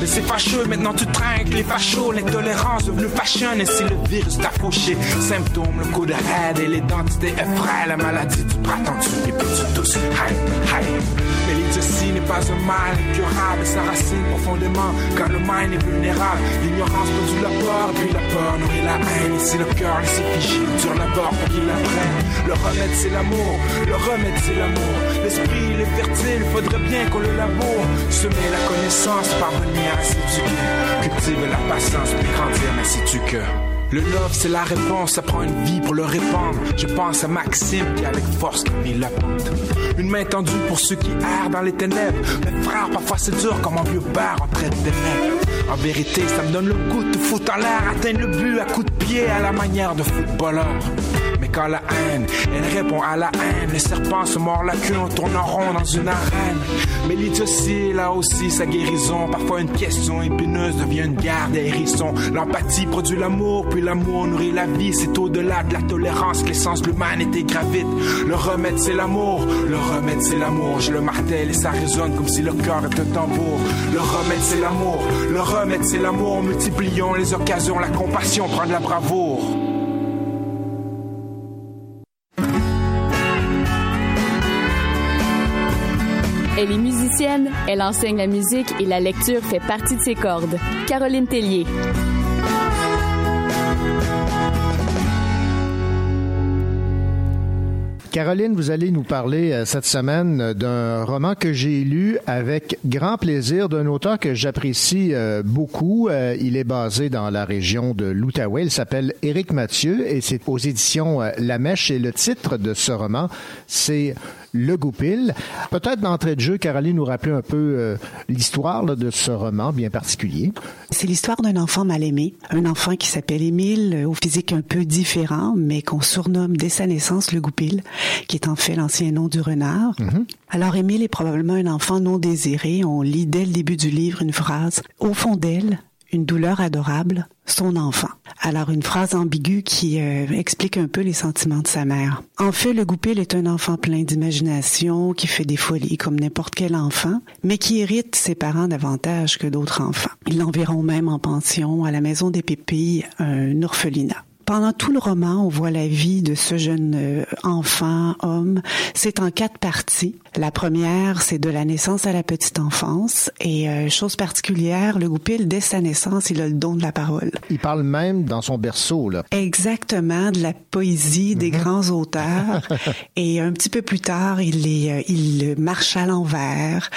Mais c'est fâcheux, maintenant tu trinques les fachos, l'intolérance devenue fashion, et si le virus t'a fauché, symptômes, le coup de raide et l'identité effraie, la maladie du printemps, tu et puis tu tousses, hi, hi. Mais l'idiotie n'est pas un mal incurable, sa racine profondément, car le mind est vulnérable. L'ignorance produit la peur, puis la peur nourrit la haine. Et si le cœur laissé figé, dur la bord pour qu'il l'apprenne. Le remède c'est l'amour, le remède c'est l'amour. L'esprit il est fertile, faudrait bien qu'on le laboure. Semer la connaissance, parvenir à s'éduquer. Cultiver la patience, puis grandir, mais sais-tu que... Le love, c'est la réponse, ça prend une vie pour le répandre. Je pense à Maxime qui avec force mis la pente. Une main tendue pour ceux qui errent dans les ténèbres. Mais frère, parfois c'est dur comme un vieux bar en traite des nègres. En vérité, ça me donne le goût de foutre en l'air, atteindre le but à coups de pied à la manière de footballeur. Quand la haine, elle répond à la haine, les serpents se mordent la queue, en rond dans une arène. Mais l'idiotie, là aussi, sa guérison. Parfois une question épineuse devient une guerre des hérissons. L'empathie produit l'amour, puis l'amour nourrit la vie. C'est au-delà de la tolérance que l'essence de l'humanité gravite. Le remède, c'est l'amour. Le remède, c'est l'amour. Je le martèle et ça résonne comme si le cœur est un tambour. Le remède, c'est l'amour. Le remède, c'est l'amour. Multiplions les occasions, la compassion prend de la bravoure. Elle est musicienne, elle enseigne la musique et la lecture fait partie de ses cordes. Caroline Tellier. Caroline, vous allez nous parler euh, cette semaine d'un roman que j'ai lu avec grand plaisir d'un auteur que j'apprécie euh, beaucoup. Euh, il est basé dans la région de l'Outaouais. Il s'appelle Éric Mathieu et c'est aux éditions La Mèche. Et le titre de ce roman, c'est Le Goupil. Peut-être d'entrée de jeu, Caroline nous rappeler un peu l'histoire là, de ce roman bien particulier. C'est l'histoire d'un enfant mal aimé, un enfant qui s'appelle Émile, au physique un peu différent, mais qu'on surnomme dès sa naissance le Goupil, qui est en fait l'ancien nom du renard. Alors Émile est probablement un enfant non désiré. On lit dès le début du livre une phrase. Au fond d'elle, une douleur adorable, son enfant. Alors une phrase ambiguë qui euh, explique un peu les sentiments de sa mère. En fait, le Goupil est un enfant plein d'imagination, qui fait des folies comme n'importe quel enfant, mais qui hérite ses parents davantage que d'autres enfants. Ils l'enverront même en pension à la maison des Pépilles, un orphelinat. Pendant tout le roman, on voit la vie de ce jeune euh, enfant, homme. C'est en quatre parties. La première, c'est de la naissance à la petite enfance. Et euh, chose particulière, le Goupil, dès sa naissance, il a le don de la parole. Il parle même dans son berceau, là. Exactement, de la poésie des grands auteurs. *laughs* Et un petit peu plus tard, il est, euh, il marche à l'envers,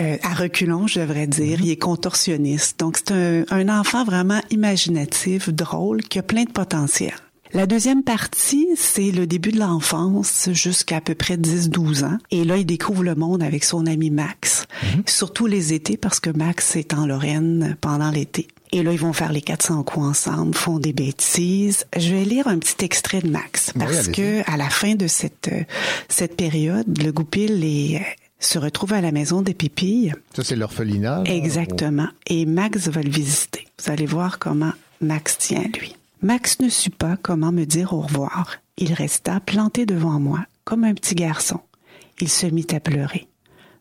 euh, à reculons, je devrais dire. Il est contorsionniste. Donc c'est un, un enfant vraiment imaginatif, drôle, qui a plein de potentiel. La deuxième partie, c'est le début de l'enfance jusqu'à à peu près 10-12 ans. Et là, il découvre le monde avec son ami Max. Surtout les étés parce que Max est en Lorraine pendant l'été. Et là, ils vont faire les 400 coups ensemble, font des bêtises. Je vais lire un petit extrait de Max parce que à la fin de cette euh, cette période, le Goupil est, euh, se retrouve à la maison des Pépilles. Ça, c'est l'orphelinat. Exactement. Et Max va le visiter. Vous allez voir comment Max tient lui. Max ne sut pas comment me dire au revoir. Il resta planté devant moi, comme un petit garçon. Il se mit à pleurer.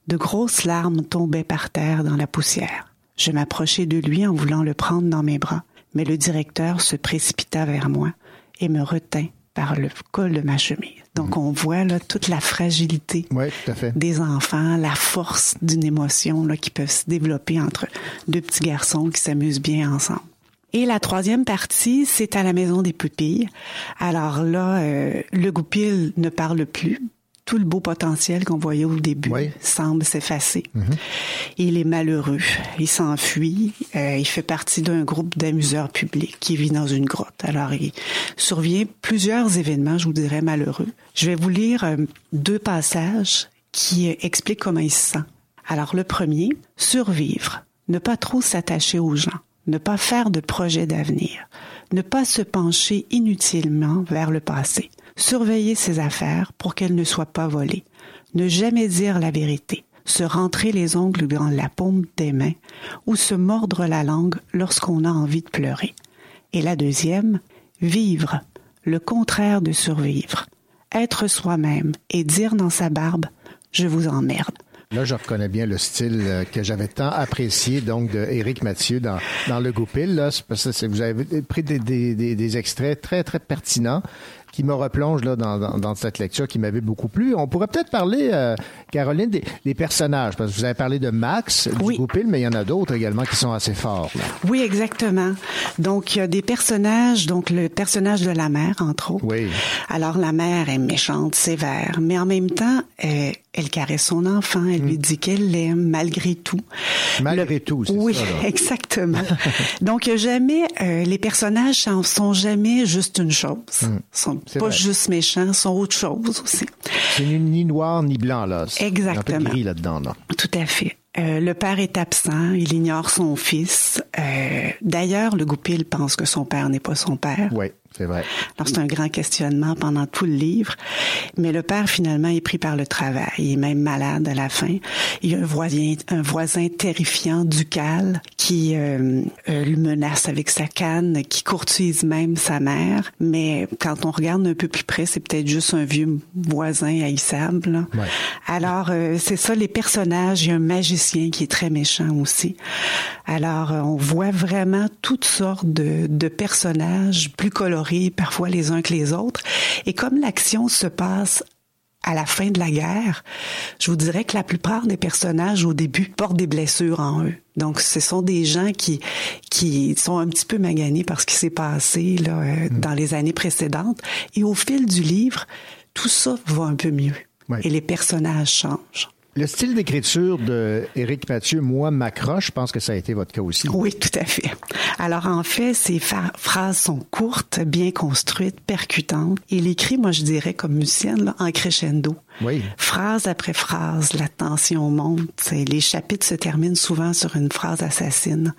De grosses larmes tombaient par terre dans la poussière. Je m'approchai de lui en voulant le prendre dans mes bras, mais le directeur se précipita vers moi et me retint par le col de ma chemise. Donc on voit là toute la fragilité Oui, tout à fait. des enfants, la force d'une émotion là, qui peut se développer entre deux petits garçons qui s'amusent bien ensemble. Et la troisième partie, c'est à la maison des pupilles. Alors là, euh, le goupil ne parle plus. Tout le beau potentiel qu'on voyait au début semble s'effacer. Il est malheureux. Il s'enfuit. Euh, il fait partie d'un groupe d'amuseurs publics qui vit dans une grotte. Alors, il survient plusieurs événements, je vous dirais, malheureux. Je vais vous lire euh, deux passages qui euh, expliquent comment il se sent. Alors, le premier, survivre. Ne pas trop s'attacher aux gens. Ne pas faire de projets d'avenir. Ne pas se pencher inutilement vers le passé. Surveiller ses affaires pour qu'elles ne soient pas volées. Ne jamais dire la vérité. Se rentrer les ongles dans la paume des mains ou se mordre la langue lorsqu'on a envie de pleurer. Et la deuxième, vivre, le contraire de survivre. Être soi-même et dire dans sa barbe, je vous emmerde. Là, je reconnais bien le style euh, que j'avais tant apprécié, donc, de Éric Mathieu dans, dans Le Goupil. Là, vous avez pris des, des, des, des extraits très, très pertinents qui me replongent là, dans, dans, dans cette lecture qui m'avait beaucoup plu. On pourrait peut-être parler, euh, Caroline, des, des personnages, parce que vous avez parlé de Max, du Goupil, mais il y en a d'autres également qui sont assez forts. là. Oui, exactement. Donc, il y a des personnages, donc le personnage de la mère, entre autres. Oui. Alors, la mère est méchante, sévère, mais en même temps, euh, elle caresse son enfant, elle lui dit qu'elle l'aime malgré tout. Malgré tout, c'est Oui, ça. là. *laughs* exactement. Donc, jamais, euh, les personnages sont, sont jamais juste une chose. Hmm. sont pas vrai. juste méchants, sont autre chose aussi. C'est ni, ni noir ni blanc, là. A un peu Exactement. gris là-dedans, là. Tout à fait. Euh, le père est absent, il ignore son fils. Euh, D'ailleurs, le Goupil pense que son père n'est pas son père. Oui, c'est vrai. Alors c'est un grand questionnement pendant tout le livre. Mais le père finalement est pris par le travail. Il est même malade à la fin. Il y a un voisin, un voisin terrifiant, ducal, qui euh, euh, le menace avec sa canne, qui courtise même sa mère. Mais quand on regarde un peu plus près, c'est peut-être juste un vieux voisin haïssable. là. Alors euh, c'est ça les personnages. Il y a un magicien qui est très méchant aussi. Alors euh, on voit vraiment toutes sortes de, de personnages plus colorés parfois les uns que les autres. Et comme l'action se passe à la fin de la guerre, je vous dirais que la plupart des personnages au début portent des blessures en eux. Donc, ce sont des gens qui qui sont un petit peu maganés par ce qui s'est passé là euh, dans les années précédentes. Et au fil du livre, tout ça va un peu mieux. Et les personnages changent. Le style d'écriture de Éric Mathieu, moi, m'accroche. Je pense que ça a été votre cas aussi. Oui, tout à fait. Alors en fait, fa- phrases sont courtes, bien construites, percutantes. Il écrit, moi je dirais comme musicienne, là, en crescendo. Oui. Phrase après phrase, la tension monte. Les chapitres se terminent souvent sur une phrase assassine.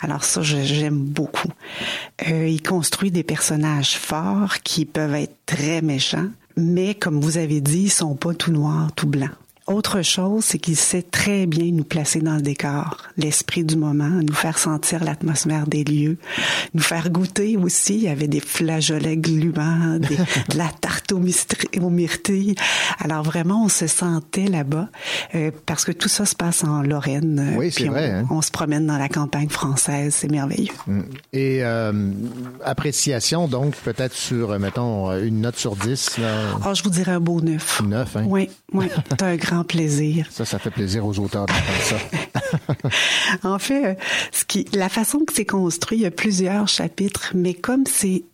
Alors ça, j'aime beaucoup. Euh, il construit des personnages forts qui peuvent être très méchants, mais comme vous avez dit, ils sont pas tout noirs, tout blancs. Autre chose, c'est qu'il sait très bien nous placer dans le décor, l'esprit du moment, nous faire sentir l'atmosphère des lieux, nous faire goûter aussi. Il y avait des flageolets gluants, des- *laughs* de la tarte aux, myrtilles. Alors vraiment, on se sentait là-bas euh, parce que tout ça se passe en Lorraine. euh, Oui, c'est on- vrai, hein. On se promène dans la campagne française, c'est merveilleux. Mm. Et euh, appréciation, donc, peut-être sur, mettons, une note sur 10. Là. Oh, je vous dirais un beau neuf. Neuf, hein? Oui, oui, c'est un grand plaisir. Ça, ça fait plaisir aux auteurs d'entendre ça. *laughs* En fait, euh, ce qui, la façon que c'est construit, il y a plusieurs chapitres, mais comme c'est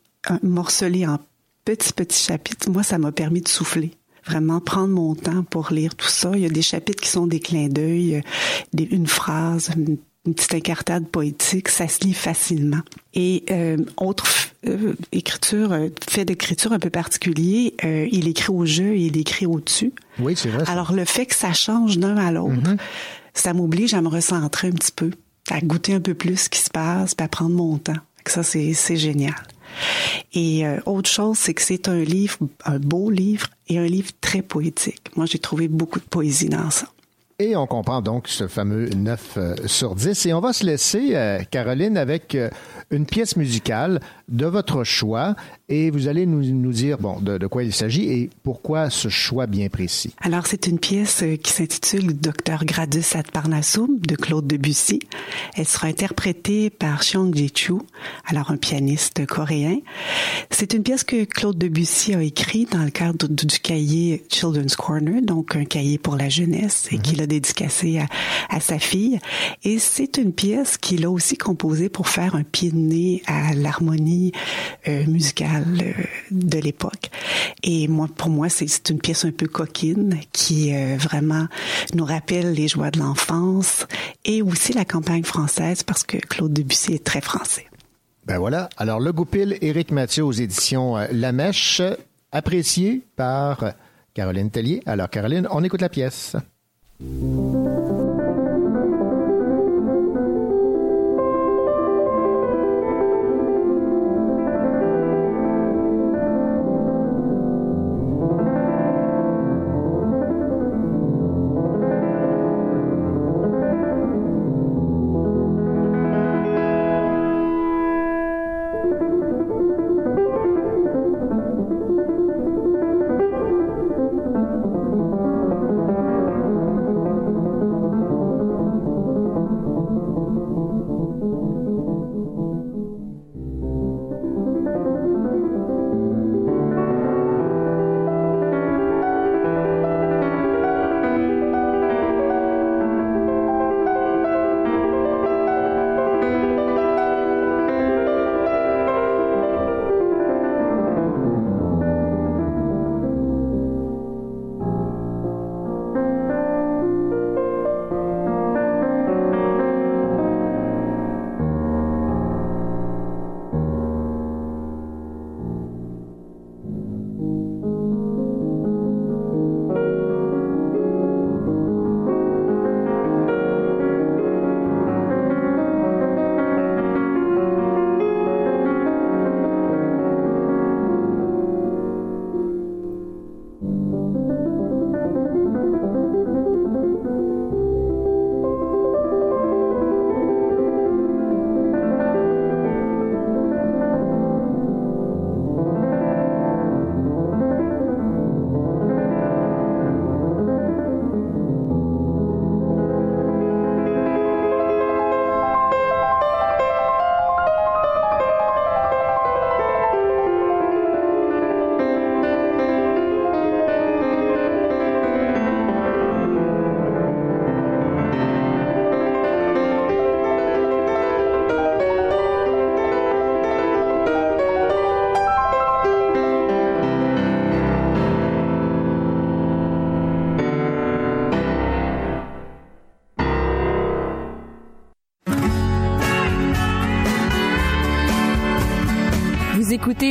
morcelé en petits, petits chapitres, moi, ça m'a permis de souffler. Vraiment prendre mon temps pour lire tout ça. Il y a des chapitres qui sont des clins d'œil, euh, une phrase, une, une petite incartade poétique, ça se lit facilement. Et euh, autre euh, écriture, euh, fait d'écriture un peu particulier, euh, il écrit au jeu et il écrit au-dessus. Oui, c'est vrai. ça. Alors le fait que ça change d'un à l'autre, ça m'oblige à me recentrer un petit peu, à goûter un peu plus ce qui se passe, puis à prendre mon temps. Ça, c'est c'est génial. Et euh, autre chose, c'est que c'est un livre, un beau livre et un livre très poétique. Moi, j'ai trouvé beaucoup de poésie dans ça. Et on comprend donc ce fameux 9 euh, sur 10. Et on va se laisser, euh, Caroline, avec euh, une pièce musicale de votre choix. Et vous allez nous, nous dire bon, de, de quoi il s'agit et pourquoi ce choix bien précis. Alors, c'est une pièce euh, qui s'intitule Docteur Gradus ad Parnassum de Claude Debussy. Elle sera interprétée par Chiang Ji-chu, alors un pianiste coréen. C'est une pièce que Claude Debussy a écrite dans le cadre du, cahier Children's Corner, donc un cahier pour la jeunesse, et qu'il a dédicacé à, à sa fille. Et c'est une pièce qu'il a aussi composée pour faire un pied de nez à l'harmonie euh, musicale de l'époque. Et moi, pour moi, c'est une pièce un peu coquine qui euh, vraiment nous rappelle les joies de l'enfance et aussi la campagne française parce que Claude Debussy est très français. Ben voilà. Alors, Le Goupil, Éric Mathieu aux éditions euh, La Mèche, apprécié par Caroline Tellier. Alors, Caroline, on écoute la pièce.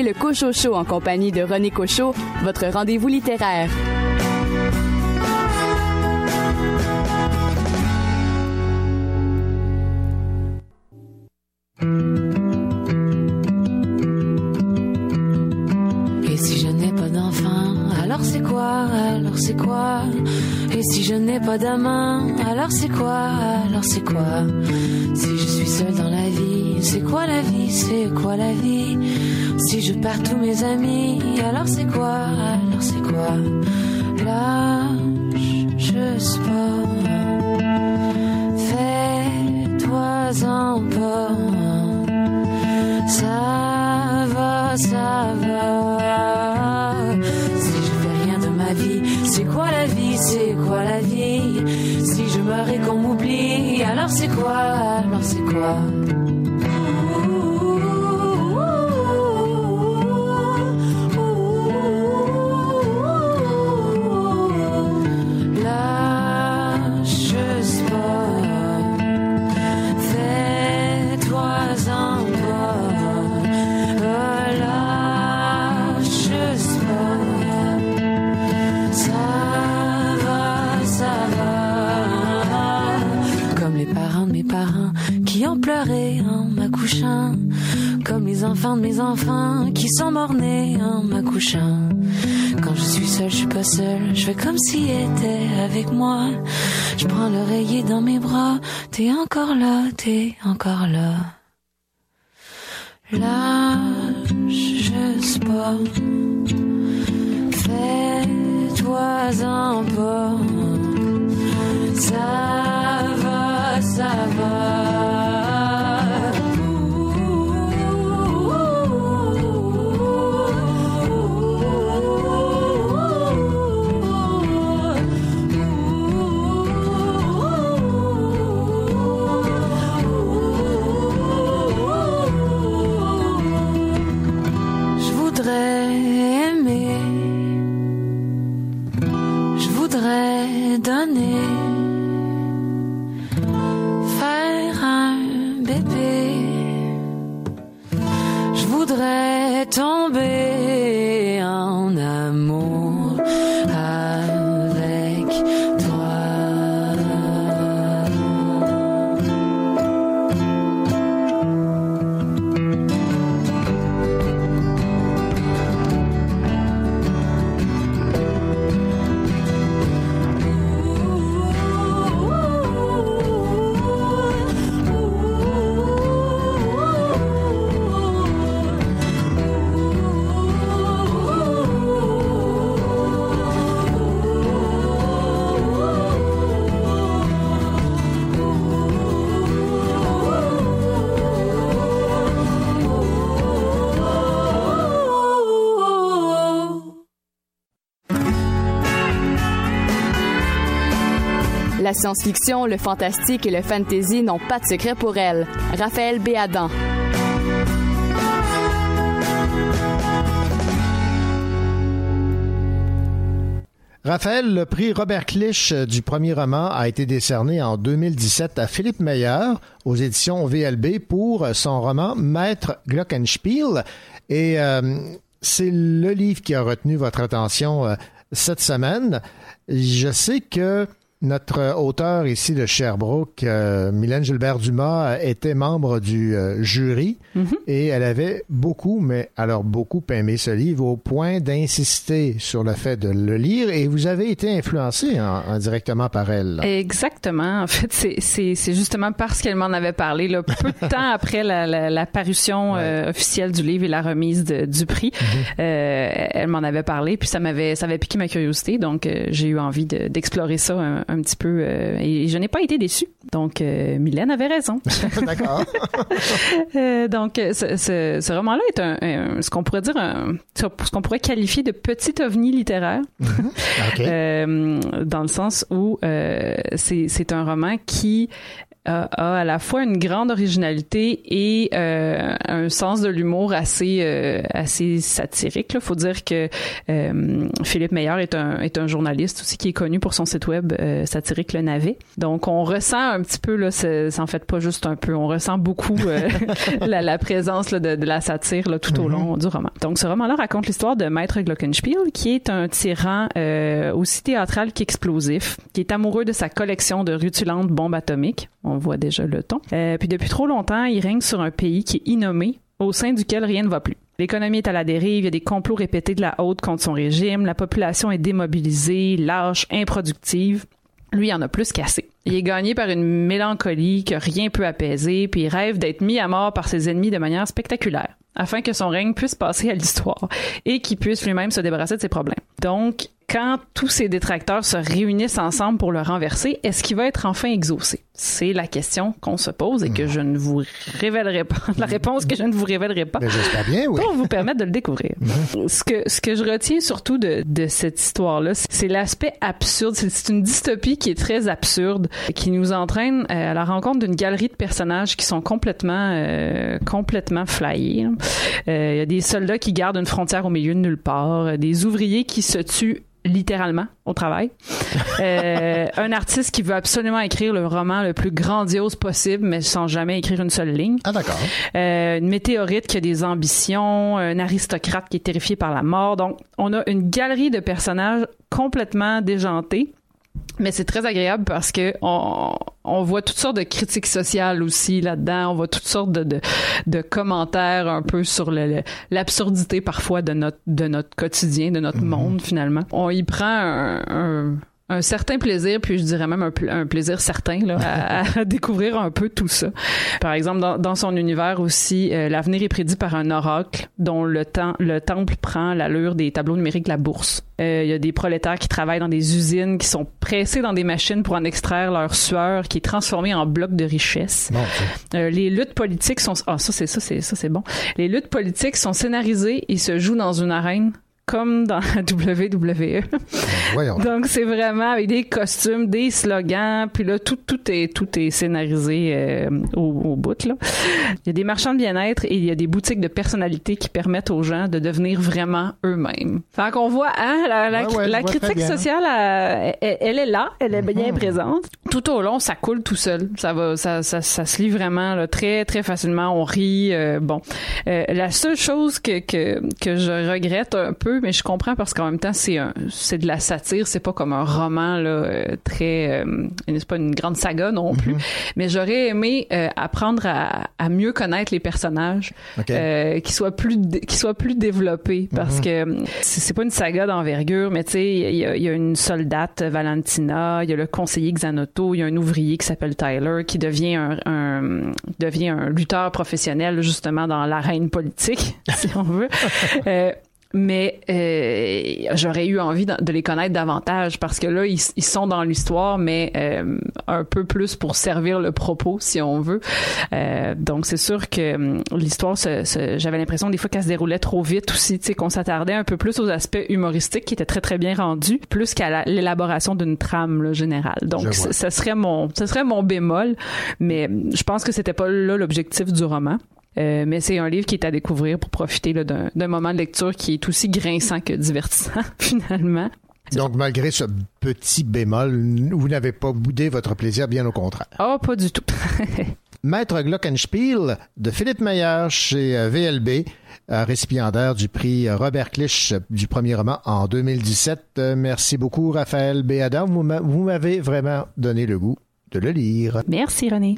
Le Cocho Show en compagnie de René Cocho, votre rendez-vous littéraire. Et si je n'ai pas d'enfant, alors c'est quoi? Alors c'est quoi? Et si je n'ai pas d'amant, alors c'est quoi? Alors c'est quoi? Si je suis seule dans la vie, c'est quoi la vie? C'est quoi la vie? Si je perds tous mes amis, alors c'est quoi? Alors c'est quoi? Lâche sport Comme les enfants de mes enfants qui sont morts-nés en m'accouchant. Quand je suis seule, je suis pas seule. Je fais comme s'il était avec moi. Je prends l'oreiller dans mes bras. T'es encore là, t'es encore là. Lâche sport. Fais-toi-en pas. Ça La science-fiction, le fantastique et le fantasy n'ont pas de secret pour elle. Raphaël Béadan. Raphaël, le prix Robert Clich du premier roman a été décerné en 2017 à Philippe Meyer aux éditions VLB pour son roman Maître Glockenspiel. Et euh, c'est le livre qui a retenu votre attention euh, cette semaine. Je sais que notre auteur ici de Sherbrooke, euh, Mylène Gilbert-Dumas, euh, était membre du euh, jury et elle avait beaucoup, mais alors beaucoup aimé ce livre au point d'insister sur le fait de le lire et vous avez été influencé en- indirectement par elle. Exactement. En fait, c'est- justement parce qu'elle m'en avait parlé là, peu de temps après la, la, la parution euh, officielle du livre et la remise de- du prix. Euh, elle m'en avait parlé, puis ça m'avait ça avait piqué ma curiosité, donc j'ai eu envie de- d'explorer ça un, un petit peu euh, et je n'ai pas été déçue. Donc euh, Mylène avait raison. *laughs* D'accord. *laughs* Euh, donc, ce, ce, ce roman-là est un, un- ce qu'on pourrait dire, un, ce qu'on pourrait qualifier de petit ovni littéraire, Euh, dans le sens où euh, c'est c'est un roman qui a, a à la fois une grande originalité et euh, un sens de l'humour assez euh, assez satirique. Il faut dire que euh, Philippe Meyer est un est un journaliste aussi qui est connu pour son site web euh, satirique Le Navet. Donc on ressent un petit peu là, c'est en fait pas juste un peu, on ressent beaucoup euh, *laughs* la, la présence là, de, de la satire là, tout au long du roman. Donc ce roman-là raconte l'histoire de Maître Glockenspiel, qui est un tyran euh, aussi théâtral qu'explosif, qui est amoureux de sa collection de rutilantes bombes atomiques. On voit déjà le ton. Euh, puis depuis trop longtemps, il règne sur un pays qui est innommé, au sein duquel rien ne va plus. L'économie est à la dérive, il y a des complots répétés de la haute contre son régime, la population est démobilisée, lâche, improductive. Lui, il en a plus qu'assez. Il est gagné par une mélancolie que rien peut apaiser, puis il rêve d'être mis à mort par ses ennemis de manière spectaculaire, afin que son règne puisse passer à l'histoire et qu'il puisse lui-même se débarrasser de ses problèmes. Donc, quand tous ces détracteurs se réunissent ensemble pour le renverser, est-ce qu'il va être enfin exaucé? C'est la question qu'on se pose et que je ne vous révélerai pas. *laughs* La réponse que je ne vous révélerai pas. Ben, j'espère bien, oui. Pour vous permettre de le découvrir. *laughs* Ce que, ce que je retiens surtout de, de cette histoire-là, c'est l'aspect absurde. C'est- C'est une dystopie qui est très absurde, qui nous entraîne euh, à la rencontre d'une galerie de personnages qui sont complètement, euh, complètement flyés. hein. Euh, Il y a des soldats qui gardent une frontière au milieu de nulle part, euh, des ouvriers qui se tuent littéralement au travail. Euh, *laughs* un artiste qui veut absolument écrire le roman le plus grandiose possible, mais sans jamais écrire une seule ligne. Ah d'accord. Euh, une météorite qui a des ambitions, un aristocrate qui est terrifié par la mort. Donc, on a une galerie de personnages complètement déjantés. Mais c'est très agréable parce que on, on voit toutes sortes de critiques sociales aussi là-dedans. On voit toutes sortes de, de, de commentaires un peu sur l'absurdité parfois de notre, de notre quotidien, de notre monde finalement. On y prend un, un, un certain plaisir, puis je dirais même un, pl- un plaisir certain là, à, *laughs* à découvrir un peu tout ça. Par exemple, dans, dans son univers aussi, euh, l'avenir est prédit par un oracle dont le, temps, le temple prend l'allure des tableaux numériques de la bourse. Euh, Il y a des prolétaires qui travaillent dans des usines, qui sont pressés dans des machines pour en extraire leur sueur, qui est transformée en bloc de richesse. Euh, les luttes politiques sont ah ça c'est ça c'est ça c'est bon. Les luttes politiques sont scénarisées et se jouent dans une arène comme dans la WWE. Voyons. Donc c'est vraiment avec des costumes, des slogans, puis là tout tout est tout est scénarisé euh, au, au bout là. Il y a des marchands de bien-être et il y a des boutiques de personnalité qui permettent aux gens de devenir vraiment eux-mêmes. Fait qu'on voit hein, la, la, Ouais, ouais, critique sociale euh, elle, elle est là, elle est bien Mhm. présente. Tout au long, ça coule tout seul. Ça va ça ça, ça se lit vraiment là, très très facilement, on rit euh, bon. Euh, la seule chose que, que que je regrette un peu mais je comprends parce qu'en même temps c'est un c'est de la satire, c'est pas comme un roman là euh, très euh, c'est pas une grande saga non plus, mais j'aurais aimé euh, apprendre à, à mieux connaître les personnages, Ok. euh, qui soient plus qui soient plus développés parce Mhm. que euh, c'est pas une saga d'envergure, mais tu sais il y, a- y a une soldate Valentina, il y a le conseiller Il y a un ouvrier qui s'appelle Tyler qui devient un, un- devient un lutteur professionnel justement dans l'arène politique *laughs* si on veut. Euh, mais euh, j'aurais eu envie de, de les connaître davantage parce que là ils, ils sont dans l'histoire mais euh, un peu plus pour servir le propos si on veut. Euh, donc c'est sûr que hum, l'histoire se- se- j'avais l'impression des fois qu'elle se déroulait trop vite aussi tu sais qu'on s'attardait un peu plus aux aspects humoristiques qui étaient très très bien rendus plus qu'à la- l'élaboration d'une trame là, générale. Donc ce serait mon ce serait mon bémol mais hum, je pense que c'était pas là l'objectif du roman euh, mais c'est un livre qui est à découvrir pour profiter d'un moment de lecture qui est aussi grinçant que divertissant, *laughs* finalement. Donc, malgré ce petit bémol, vous n'avez pas boudé votre plaisir, bien au contraire. Oh, pas du tout. *laughs* Maître Glockenspiel de Philippe Meyer chez euh, VLB, euh, récipiendaire du prix Robert Clich du premier roman en 2017. Euh, Merci beaucoup, Raphaël Béada. Vous m'a- vous m'avez vraiment donné le goût de le lire. Merci, René.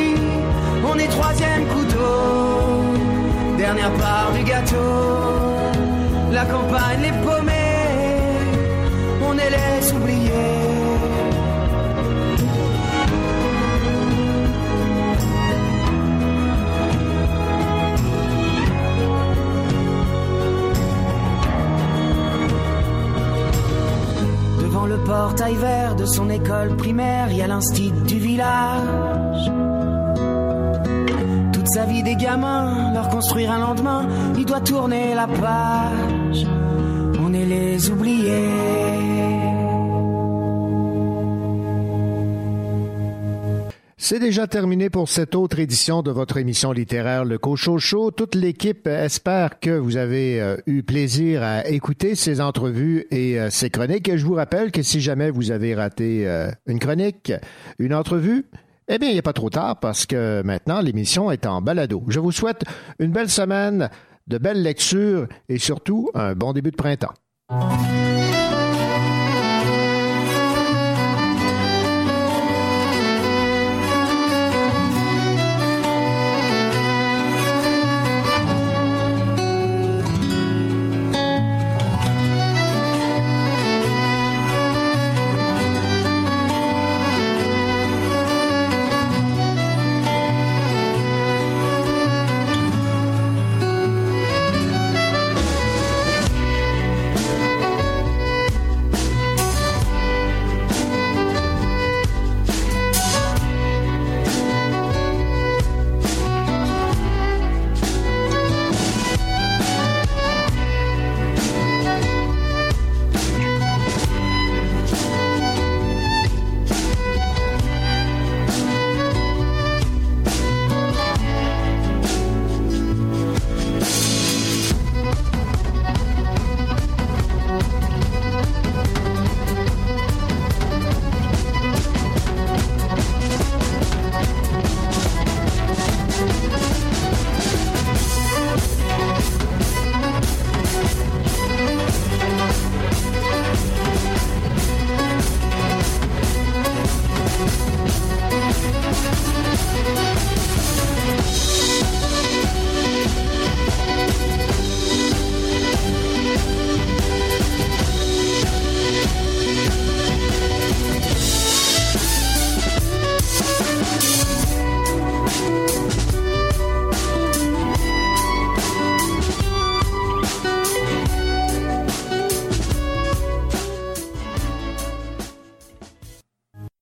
On est troisième couteau, dernière part du gâteau. La campagne les paumés, on est les oubliés. Devant le portail vert de son école primaire, il y a l'instit du village. Toute sa vie des gamins, leur construire un lendemain, il doit tourner la page. On est les oubliés. C'est déjà terminé pour cette autre édition de votre émission littéraire Le Cochocho. Toute l'équipe espère que vous avez euh, eu plaisir à écouter ces entrevues et euh, ces chroniques. Et je vous rappelle que si jamais vous avez raté euh, une chronique, une entrevue, eh bien, il n'est pas trop tard parce que maintenant l'émission est en balado. Je vous souhaite une belle semaine, de belles lectures et surtout un bon début de printemps.